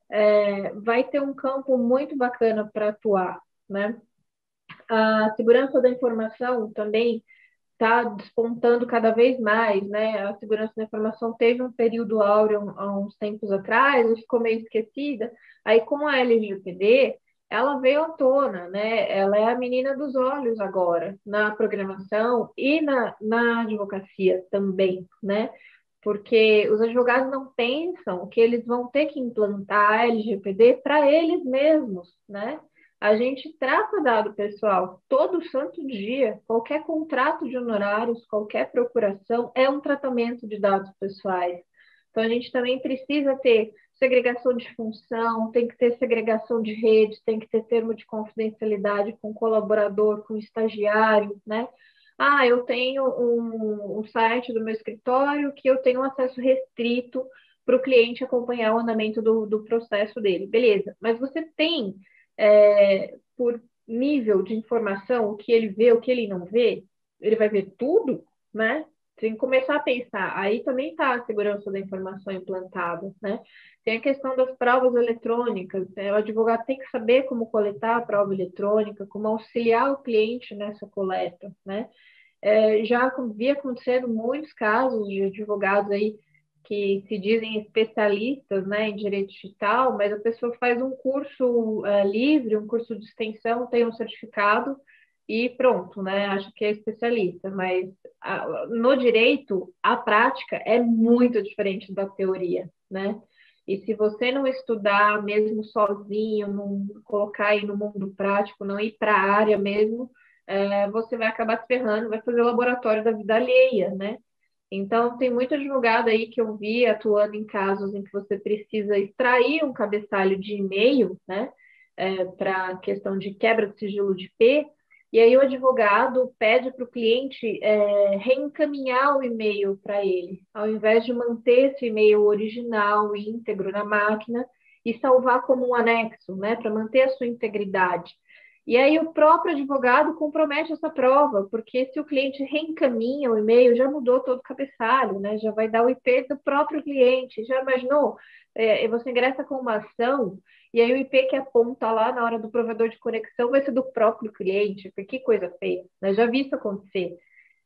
é, vai ter um campo muito bacana para atuar, né? A segurança da informação também está despontando cada vez mais, né? A segurança da informação teve um período áureo há uns tempos atrás, ficou meio esquecida. Aí, com a LGPD, ela veio à tona, né? Ela é a menina dos olhos agora, na programação e na, na advocacia também, né? Porque os advogados não pensam que eles vão ter que implantar a LGPD para eles mesmos, né? A gente trata dado pessoal todo santo dia. Qualquer contrato de honorários, qualquer procuração é um tratamento de dados pessoais. Então, a gente também precisa ter segregação de função, tem que ter segregação de rede, tem que ter termo de confidencialidade com colaborador, com estagiário, né? Ah, eu tenho um, um site do meu escritório que eu tenho acesso restrito para o cliente acompanhar o andamento do, do processo dele. Beleza, mas você tem é, por nível de informação, o que ele vê, o que ele não vê, ele vai ver tudo, né? Tem que começar a pensar. Aí também está a segurança da informação implantada, né? Tem a questão das provas eletrônicas. Né? O advogado tem que saber como coletar a prova eletrônica, como auxiliar o cliente nessa coleta, né? É, já vi acontecendo muitos casos de advogados aí que se dizem especialistas né, em direito digital, mas a pessoa faz um curso uh, livre, um curso de extensão, tem um certificado e pronto, né? Acho que é especialista, mas a, no direito a prática é muito diferente da teoria, né? E se você não estudar mesmo sozinho, não colocar aí no mundo prático, não ir para a área mesmo, é, você vai acabar se ferrando, vai fazer o laboratório da vida alheia, né? Então, tem muito advogado aí que eu vi atuando em casos em que você precisa extrair um cabeçalho de e-mail, né, é, para questão de quebra de sigilo de P, e aí o advogado pede para o cliente é, reencaminhar o e-mail para ele, ao invés de manter esse e-mail original, íntegro na máquina, e salvar como um anexo, né, para manter a sua integridade. E aí o próprio advogado compromete essa prova, porque se o cliente reencaminha o e-mail, já mudou todo o cabeçalho, né? Já vai dar o IP do próprio cliente. Já imaginou? É, você ingressa com uma ação e aí o IP que aponta lá na hora do provedor de conexão vai ser do próprio cliente. Que coisa feia. Né? Já vi isso acontecer.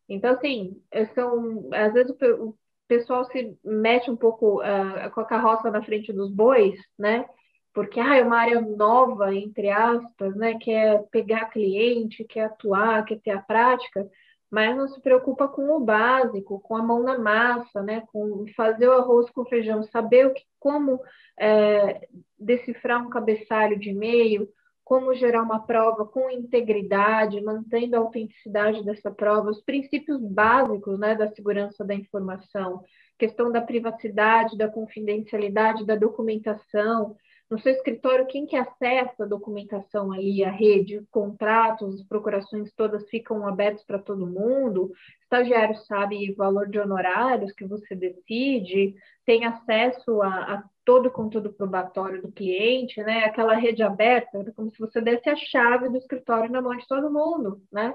Então, assim, são, às vezes o, pessoal se mete um pouco uh, com a carroça na frente dos bois, né? Porque ah, é uma área nova, entre aspas, né? Quer pegar cliente, quer atuar, quer ter a prática, mas não se preocupa com o básico, com a mão na massa, né? Com fazer o arroz com feijão, saber o que, como é, decifrar um cabeçalho de e-mail, como gerar uma prova com integridade, mantendo a autenticidade dessa prova, os princípios básicos né, da segurança da informação, questão da privacidade, da confidencialidade, da documentação, no seu escritório, quem que acessa a documentação ali, a rede, contratos, as procurações todas ficam abertas para todo mundo, estagiário sabe o valor de honorários que você decide, tem acesso a, a todo o conteúdo probatório do cliente, né? Aquela rede aberta, como se você desse a chave do escritório na mão de todo mundo, né?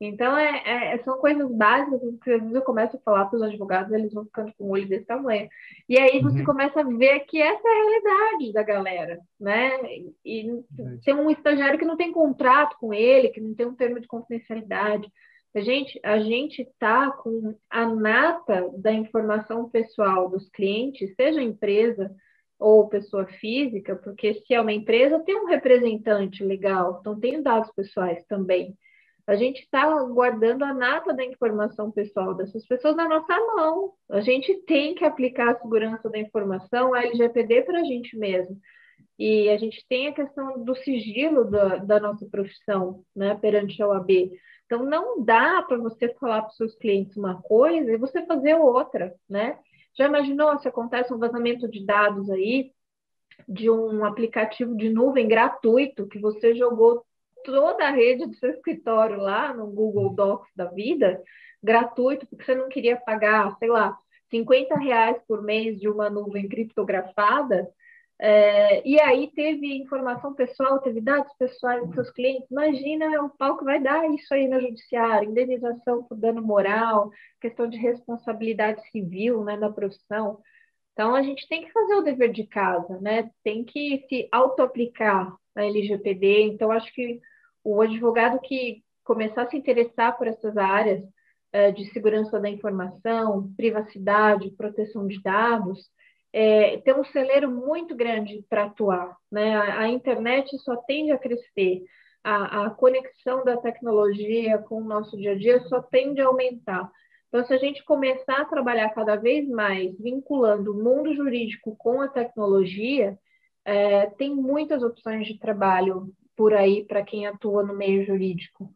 Então, é, é, são coisas básicas que às vezes eu começo a falar para os advogados, eles vão ficando com o olho desse tamanho. E aí você uhum. começa a ver que essa é a realidade da galera, né? E tem um estagiário que não tem contrato com ele, que não tem um termo de confidencialidade. A gente a gente está com a nata da informação pessoal dos clientes, seja empresa ou pessoa física, porque se é uma empresa, tem um representante legal, então tem dados pessoais também. A gente está guardando a nata da informação pessoal dessas pessoas na nossa mão. A gente tem que aplicar a segurança da informação, a LGPD, para a gente mesmo. E a gente tem a questão do sigilo da, da nossa profissão né, perante a OAB. Então, não dá para você falar para os seus clientes uma coisa e você fazer outra, né? Já imaginou se acontece um vazamento de dados aí de um aplicativo de nuvem gratuito que você jogou toda a rede do seu escritório lá no Google Docs da vida, gratuito, porque você não queria pagar, sei lá, 50 reais por mês de uma nuvem criptografada, é, e aí teve informação pessoal, teve dados pessoais dos seus clientes. Imagina o pau que vai dar isso aí no judiciário, indenização por dano moral, questão de responsabilidade civil né, da profissão. Então, a gente tem que fazer o dever de casa, né? Tem que se auto-aplicar a LGPD. Então, acho que o advogado que começar a se interessar por essas áreas uh, de segurança da informação, privacidade, proteção de dados, é, tem um celeiro muito grande para atuar. Né? A, a, internet só tende a crescer, a, a, conexão da tecnologia com o nosso dia a dia só tende a aumentar. Então, se a gente começar a trabalhar cada vez mais vinculando o mundo jurídico com a tecnologia, é, tem muitas opções de trabalho por aí para quem atua no meio jurídico.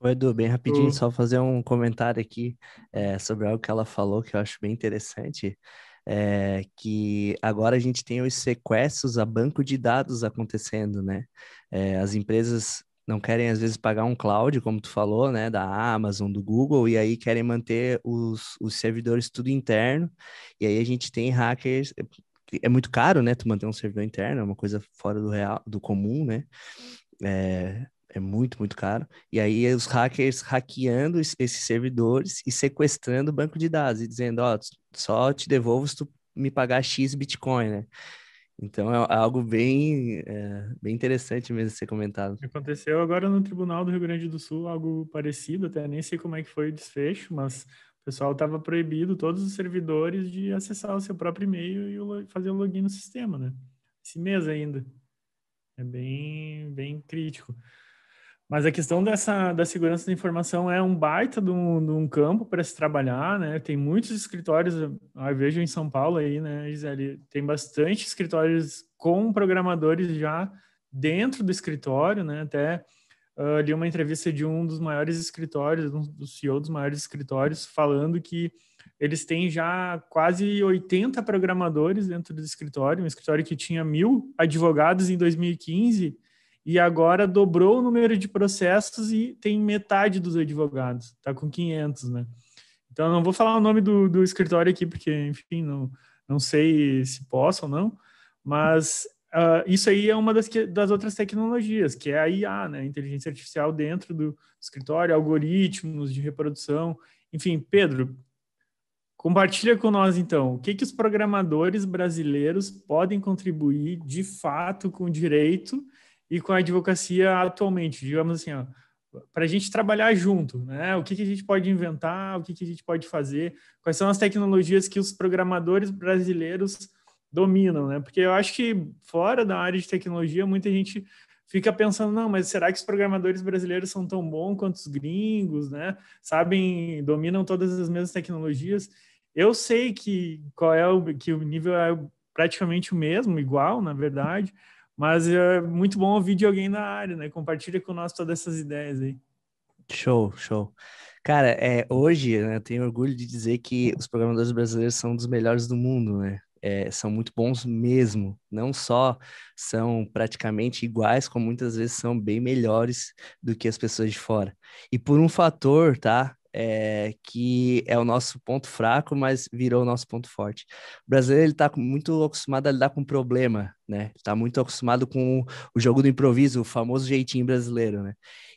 O Edu, bem rapidinho, só fazer um comentário aqui é, sobre algo que ela falou que eu acho bem interessante. É, que agora a gente tem os sequestros a banco de dados acontecendo, né? É, as empresas não querem às vezes pagar um cloud, como tu falou, né, da Amazon, do Google, e aí querem manter os, os servidores tudo interno, e aí a gente tem hackers, é muito caro, né? Tu manter um servidor interno, é uma coisa fora do real, do comum, né? É, é muito, muito caro. E aí os hackers hackeando esses servidores e sequestrando o banco de dados e dizendo, ó, oh, só te devolvo se tu me pagar X Bitcoin, né? Então é algo bem, é, bem interessante mesmo ser comentado. Aconteceu agora no Tribunal do Rio Grande do Sul algo parecido, até nem sei como é que foi o desfecho, mas o pessoal estava proibido, todos os servidores, de acessar o seu próprio e-mail e fazer o login no sistema, né? Esse mês ainda. É bem, bem crítico. Mas a questão dessa, da segurança da informação é um baita de um, de um campo para se trabalhar, né? Tem muitos escritórios, eu vejo em São Paulo aí, né, Gisele? Tem bastante escritórios com programadores já dentro do escritório, né? Até uh, li uma entrevista de um dos maiores escritórios, um do CEO dos maiores escritórios, falando que eles têm já quase 80 programadores dentro do escritório, um escritório que tinha mil advogados em 2015 e agora dobrou o número de processos e tem metade dos advogados, está com 500, né? Então, não vou falar o nome do, do escritório aqui, porque, enfim, não, não sei se posso ou não, Mas uh, isso aí é uma das, das outras tecnologias, que é a IA, né? Inteligência artificial dentro do escritório, algoritmos de reprodução. Enfim, Pedro, compartilha com nós então, o que, que os programadores brasileiros podem contribuir de fato com o direito e com a advocacia atualmente, digamos assim, para a gente trabalhar junto, né? O que, que a gente pode inventar, o que, que a gente pode fazer, quais são as tecnologias que os programadores brasileiros dominam, né? Porque eu acho que fora da área de tecnologia, muita gente fica pensando, não, mas será que os programadores brasileiros são tão bons quanto os gringos, né? Sabem, dominam todas as mesmas tecnologias. Eu sei que qual é o que o nível é praticamente o mesmo, igual, na verdade, mas é muito bom ouvir de alguém na área, né? Compartilha com nós todas essas ideias aí. Show, show. Cara, é, hoje né, eu tenho orgulho de dizer que os programadores brasileiros são dos melhores do mundo, né? É, são muito bons mesmo. Não só são praticamente iguais, como muitas vezes são bem melhores do que as pessoas de fora. E por um fator, tá? É, que é o nosso ponto fraco, mas virou o nosso ponto forte. O brasileiro ele está muito acostumado a lidar com problema, né? Está muito acostumado com o jogo do improviso, o famoso jeitinho brasileiro, né?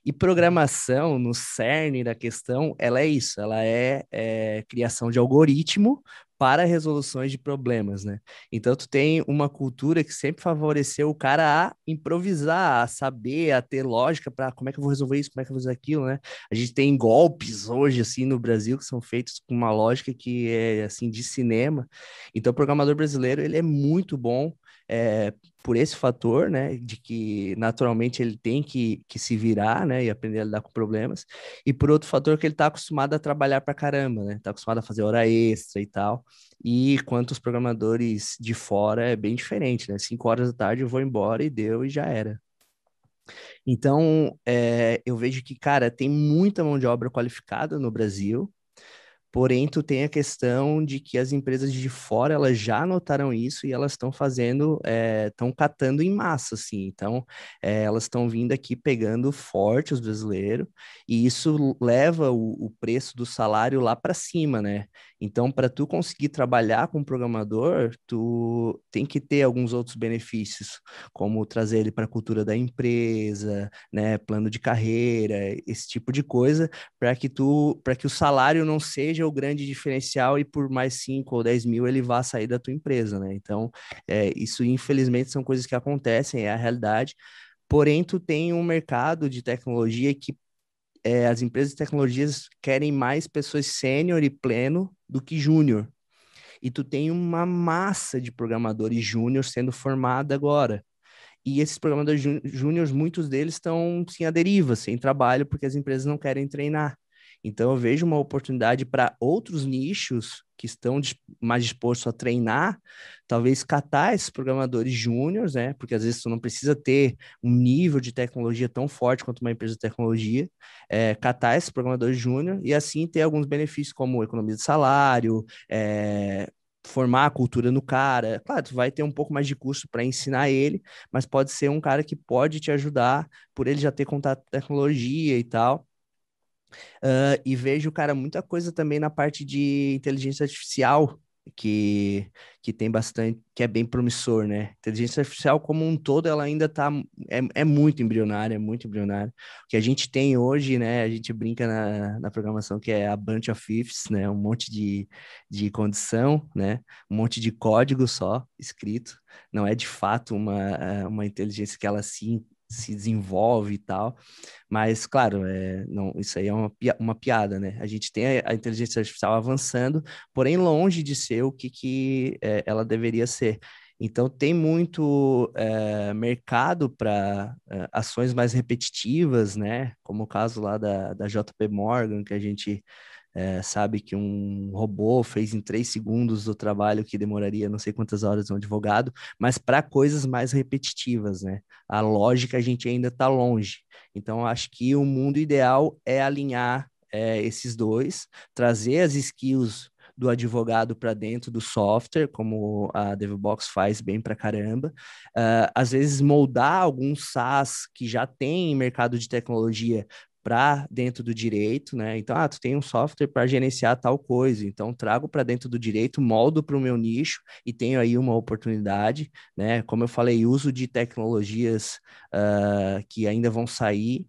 E programação, no cerne da questão, ela é isso, ela é, é criação de algoritmo para resoluções de problemas, né? Então tu tem uma cultura que sempre favoreceu o cara a improvisar, a saber, a ter lógica para como é que eu vou resolver isso, como é que eu vou fazer aquilo, né? A gente tem golpes hoje assim no Brasil que são feitos com uma lógica que é assim de cinema. Então o programador brasileiro, ele é muito bom é, por esse fator, né, de que naturalmente ele tem que, que se virar, né, e aprender a lidar com problemas, e por outro fator que ele está acostumado a trabalhar para caramba, né, está acostumado a fazer hora extra e tal, e quanto os programadores de fora é bem diferente, né, cinco horas da tarde eu vou embora e deu e já era. Então, é, eu vejo que, cara, tem muita mão de obra qualificada no Brasil, Porém, tu tem a questão de que as empresas de fora, elas já notaram isso e elas estão fazendo, estão eh, é, catando em massa, assim. Então, é, elas estão vindo aqui pegando forte os brasileiros e isso leva o, o preço do salário lá para cima, né? Então, para tu conseguir trabalhar com programador, tu tem que ter alguns outros benefícios, como trazer ele para a cultura da empresa, né, plano de carreira, esse tipo de coisa, para que tu, para que o salário não seja o grande diferencial e por mais 5 ou 10 mil ele vá sair da tua empresa, né? Então, é, isso infelizmente são coisas que acontecem, é a realidade. Porém, tu tem um mercado de tecnologia que é, as empresas de tecnologias querem mais pessoas sênior e pleno do que júnior. E tu tem uma massa de programadores júnior sendo formada agora. E esses programadores júniores, muitos deles estão sim à deriva, sem trabalho, porque as empresas não querem treinar. Então, eu vejo uma oportunidade para outros nichos que estão mais dispostos a treinar, talvez catar esses programadores júniores, né? Porque às vezes tu não precisa ter um nível de tecnologia tão forte quanto uma empresa de tecnologia, é, catar esses programadores júnior e assim ter alguns benefícios como economia de salário, é, formar a cultura no cara. Claro, tu vai ter um pouco mais de custo para ensinar ele, mas pode ser um cara que pode te ajudar por ele já ter contato com tecnologia e tal. Uh, e vejo, cara, muita coisa também na parte de inteligência artificial, que, que tem bastante, que é bem promissor, né? Inteligência artificial como um todo, ela ainda tá, é, é muito embrionária, é muito embrionária. O que a gente tem hoje, né, a gente brinca na, na programação que é a bunch of ifs, né, um monte de, de condição, né, um monte de código só escrito, não é de fato uma, uma inteligência que ela se se desenvolve e tal. Mas, claro, é, não, isso aí é uma, uma piada, né? A gente tem a, a inteligência artificial avançando, porém longe de ser o que, que é, ela deveria ser. Então, tem muito é, mercado para é, ações mais repetitivas, né? Como o caso lá da, da JP Morgan, que a gente é, sabe que um robô fez em três segundos o trabalho que demoraria não sei quantas horas um advogado, mas para coisas mais repetitivas, né? A lógica a gente ainda está longe. Então, acho que o mundo ideal é alinhar é, esses dois, trazer as skills do advogado para dentro do software, como a DevBox faz bem para caramba. Uh, às vezes moldar alguns SaaS que já tem mercado de tecnologia para dentro do direito, né? Então, ah, tu tem um software para gerenciar tal coisa, então trago para dentro do direito, moldo para o meu nicho e tenho aí uma oportunidade, né? Como eu falei, uso de tecnologias uh, que ainda vão sair,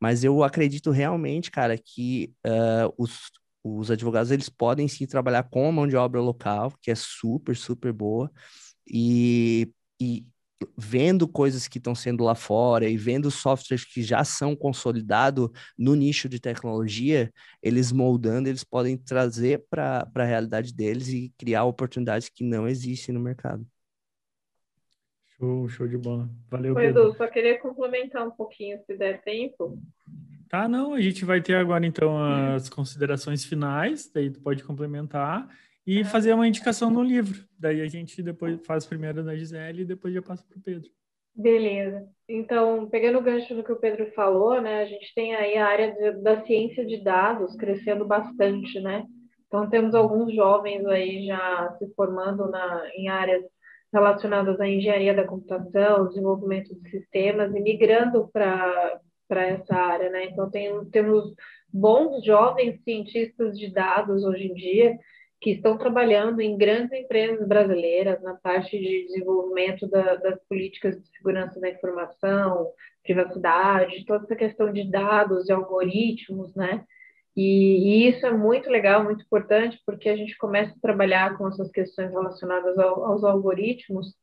mas eu acredito realmente, cara, que uh, os, os advogados eles podem sim trabalhar com a mão de obra local, que é super, super boa, e, e vendo coisas que estão sendo lá fora e vendo softwares que já são consolidados no nicho de tecnologia, eles moldando, eles podem trazer para a realidade deles e criar oportunidades que não existem no mercado. Show, show de bola. Valeu, Oi, Pedro. Edu, só queria complementar um pouquinho, se der tempo. Tá, não, a gente vai ter agora então as considerações finais, daí tu pode complementar e fazer uma indicação no livro. Daí a gente depois faz primeiro da Gisele e depois já passa para o Pedro. Beleza. Então, pegando o gancho do que o Pedro falou, né, a gente tem aí a área de, da ciência de dados crescendo bastante, né? Então, temos alguns jovens aí já se formando na, em áreas relacionadas à engenharia da computação, desenvolvimento de sistemas e migrando para essa área, né? Então, tem, temos bons jovens cientistas de dados hoje em dia que estão trabalhando em grandes empresas brasileiras na parte de desenvolvimento da, das políticas de segurança da informação, privacidade, toda essa questão de dados e algoritmos, né? E, e, isso é muito legal, muito importante, porque a gente começa a trabalhar com essas questões relacionadas ao, aos algoritmos,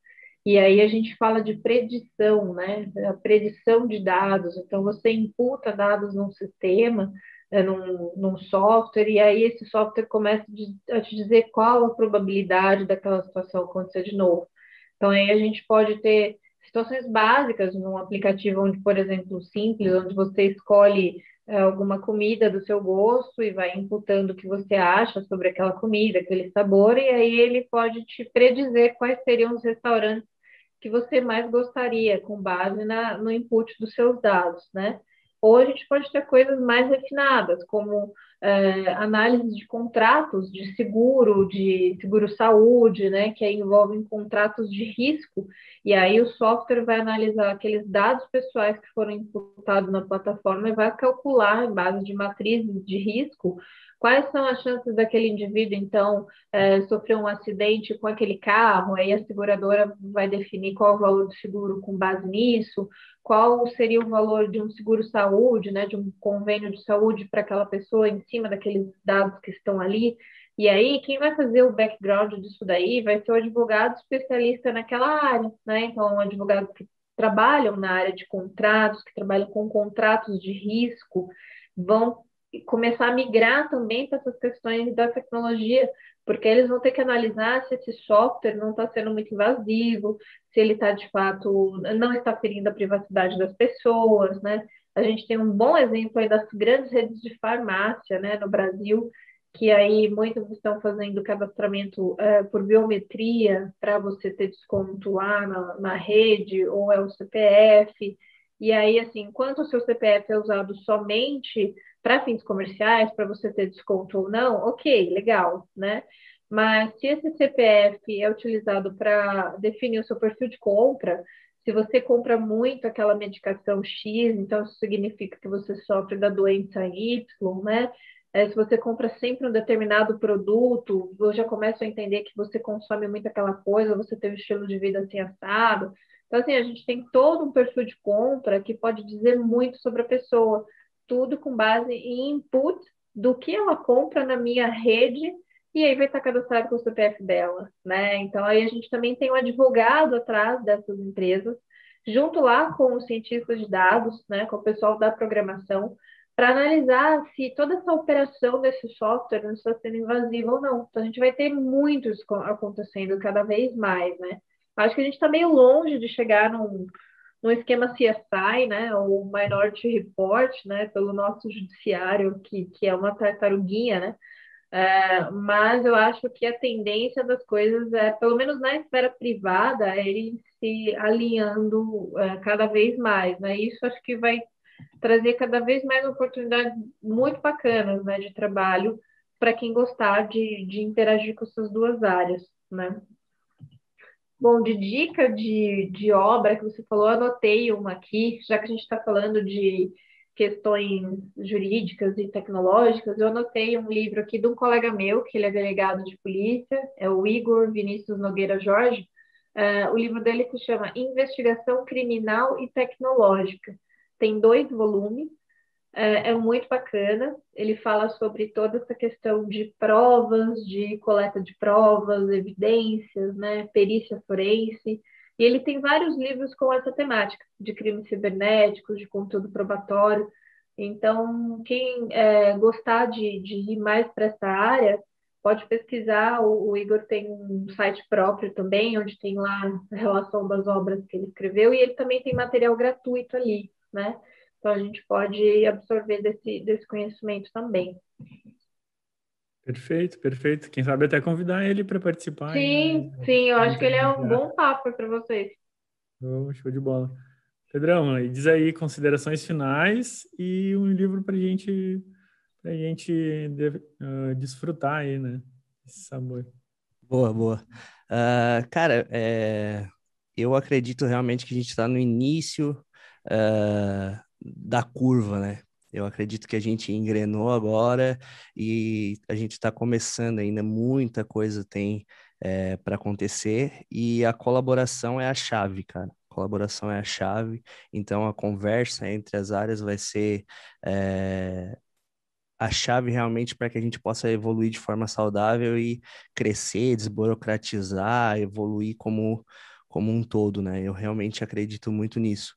e aí a gente fala de predição, né? A predição de dados. Então, você imputa dados num sistema, num, num, software, e aí esse software começa a te dizer qual a probabilidade daquela situação acontecer de novo. Então, aí a gente pode ter situações básicas num aplicativo onde, por exemplo, simples, onde você escolhe é, alguma comida do seu gosto e vai imputando o que você acha sobre aquela comida, aquele sabor, e aí ele pode te predizer quais seriam os restaurantes que você mais gostaria, com base na, no input dos seus dados, né? Ou a gente pode ter coisas mais refinadas, como é, análise de contratos de seguro, de seguro-saúde, né, que envolvem contratos de risco, e aí o software vai analisar aqueles dados pessoais que foram imputados na plataforma e vai calcular, em base de matrizes de risco, Quais são as chances daquele indivíduo, então, é, sofrer um acidente com aquele carro? Aí a seguradora vai definir qual o valor do seguro com base nisso, qual seria o valor de um seguro-saúde, né, de um convênio de saúde para aquela pessoa em cima daqueles dados que estão ali. E aí, quem vai fazer o background disso daí vai ser o advogado especialista naquela área, né? Então, advogados que trabalham na área de contratos, que trabalham com contratos de risco, vão começar a migrar também para essas questões da tecnologia, porque eles vão ter que analisar se esse software não está sendo muito invasivo, se ele está de fato não está ferindo a privacidade das pessoas, né? A gente tem um bom exemplo aí das grandes redes de farmácia, né, no Brasil, que aí muitos estão fazendo cadastramento é, por biometria para você ter desconto lá na, na rede ou é o CPF. E aí, assim, enquanto o seu CPF é usado somente para fins comerciais, para você ter desconto ou não, ok, legal, né? Mas se esse CPF é utilizado para definir o seu perfil de compra, se você compra muito aquela medicação X, então isso significa que você sofre da doença Y, né? É, se você compra sempre um determinado produto, eu já começo a entender que você consome muito aquela coisa, você tem um estilo de vida assim assado. Então, assim, a gente tem todo um perfil de compra que pode dizer muito sobre a pessoa tudo com base em input do que ela compra na minha rede e aí vai estar cadastrado com o CPF dela, né? Então aí a gente também tem um advogado atrás dessas empresas, junto lá com os cientistas de dados, né, com o pessoal da programação, para analisar se toda essa operação desse software não está sendo invasiva ou não. Então a gente vai ter muito isso acontecendo cada vez mais, né? Acho que a gente está meio longe de chegar num, no esquema CSI, né, o Minority Report, né, pelo nosso judiciário, que, que é uma tartaruguinha, né, é, mas eu acho que a tendência das coisas é, pelo menos na esfera privada, é ele se alinhando é, cada vez mais, né, isso acho que vai trazer cada vez mais oportunidades muito bacanas, né, de trabalho para quem gostar de, de interagir com essas duas áreas, né. Bom, de dica de, de obra que você falou, anotei uma aqui, já que a gente está falando de questões jurídicas e tecnológicas, eu anotei um livro aqui de um colega meu, que ele é delegado de polícia, é o Igor Vinícius Nogueira Jorge. Uh, o livro dele se chama Investigação Criminal e Tecnológica. Tem dois volumes, é, é, muito bacana. Ele fala sobre toda essa questão de provas, de coleta de provas, evidências, né, perícia forense. E ele tem vários livros com essa temática, de crimes cibernéticos, de conteúdo probatório. Então, quem é, gostar de, de ir mais para essa área, pode pesquisar. O, o, Igor tem um site próprio também, onde tem lá a relação das obras que ele escreveu, e ele também tem material gratuito ali, né? Então, a gente pode absorver desse, desse conhecimento também. Perfeito, perfeito. Quem sabe até convidar ele para participar. Sim, né? sim, eu acho que ele é um bom papo para vocês. Oh, show de bola. Pedrão, diz aí considerações finais e um livro para gente, a gente uh, desfrutar aí, né? Esse sabor. Boa, boa. Uh, cara, é, eu acredito realmente que a gente está no início uh, da curva, né? Eu acredito que a gente engrenou agora e a gente está começando ainda, muita coisa tem é, para acontecer e a colaboração é a chave, cara. Colaboração é a chave, então a conversa entre as áreas vai ser é, a chave realmente para que a gente possa evoluir de forma saudável e crescer, desburocratizar, evoluir como, como um todo, né? Eu realmente acredito muito nisso.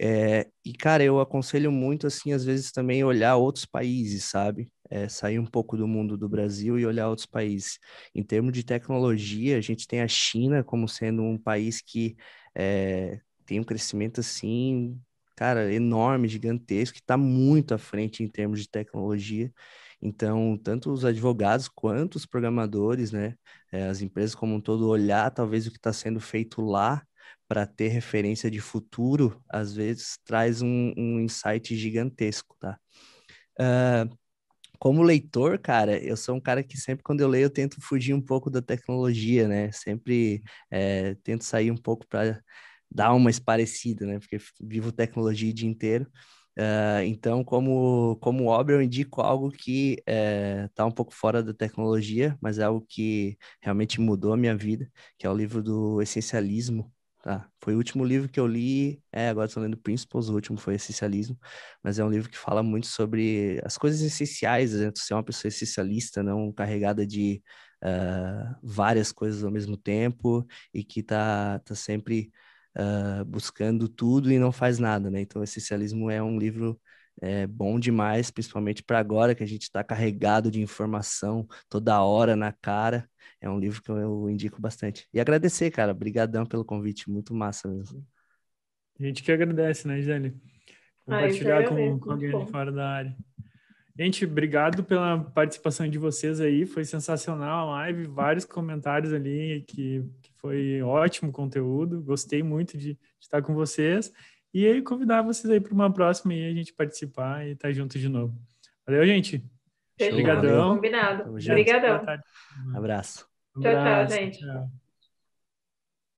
É, e, cara, eu aconselho muito, assim, às vezes também olhar outros países, sabe? É, sair um pouco do mundo do Brasil e olhar outros países. Em termos de tecnologia, a gente tem a China como sendo um país que é, tem um crescimento, assim, cara, enorme, gigantesco, que está muito à frente em termos de tecnologia. Então, tanto os advogados quanto os programadores, né, é, as empresas como um todo, olhar talvez o que está sendo feito lá para ter referência de futuro, às vezes traz um, um insight gigantesco, tá? Uh, como leitor, cara, eu sou um cara que sempre quando eu leio eu tento fugir um pouco da tecnologia, né? Sempre é, tento sair um pouco para dar uma esparecida, né? Porque vivo tecnologia o dia inteiro. Uh, então, como, como obra, eu indico algo que está eh, um pouco fora da tecnologia, mas é algo que realmente mudou a minha vida, que é o livro do Essencialismo, Tá, foi o último livro que eu li, é, agora estou lendo Principles, o último foi Essencialismo, mas é um livro que fala muito sobre as coisas essenciais, né? Tu ser uma pessoa essencialista, não carregada de uh, várias coisas ao mesmo tempo e que tá, tá sempre uh, buscando tudo e não faz nada, né? Então, Essencialismo é um livro é bom demais, principalmente para agora que a gente está carregado de informação toda hora na cara. É um livro que eu indico bastante. E agradecer, cara. Obrigadão pelo convite. Muito massa mesmo. A gente que agradece, né, Gisele? Compartilhar ah, com, com alguém de fora da área. Gente, obrigado pela participação de vocês aí. Foi sensacional a live, vários comentários ali que, que foi ótimo conteúdo. Gostei muito de, de estar com vocês. E aí convidar vocês aí para uma próxima e a gente participar e estar tá junto de novo. Valeu, gente. Obrigadão. Combinado. Obrigadão. Abraço. Tchau, tchau, gente. Tchau.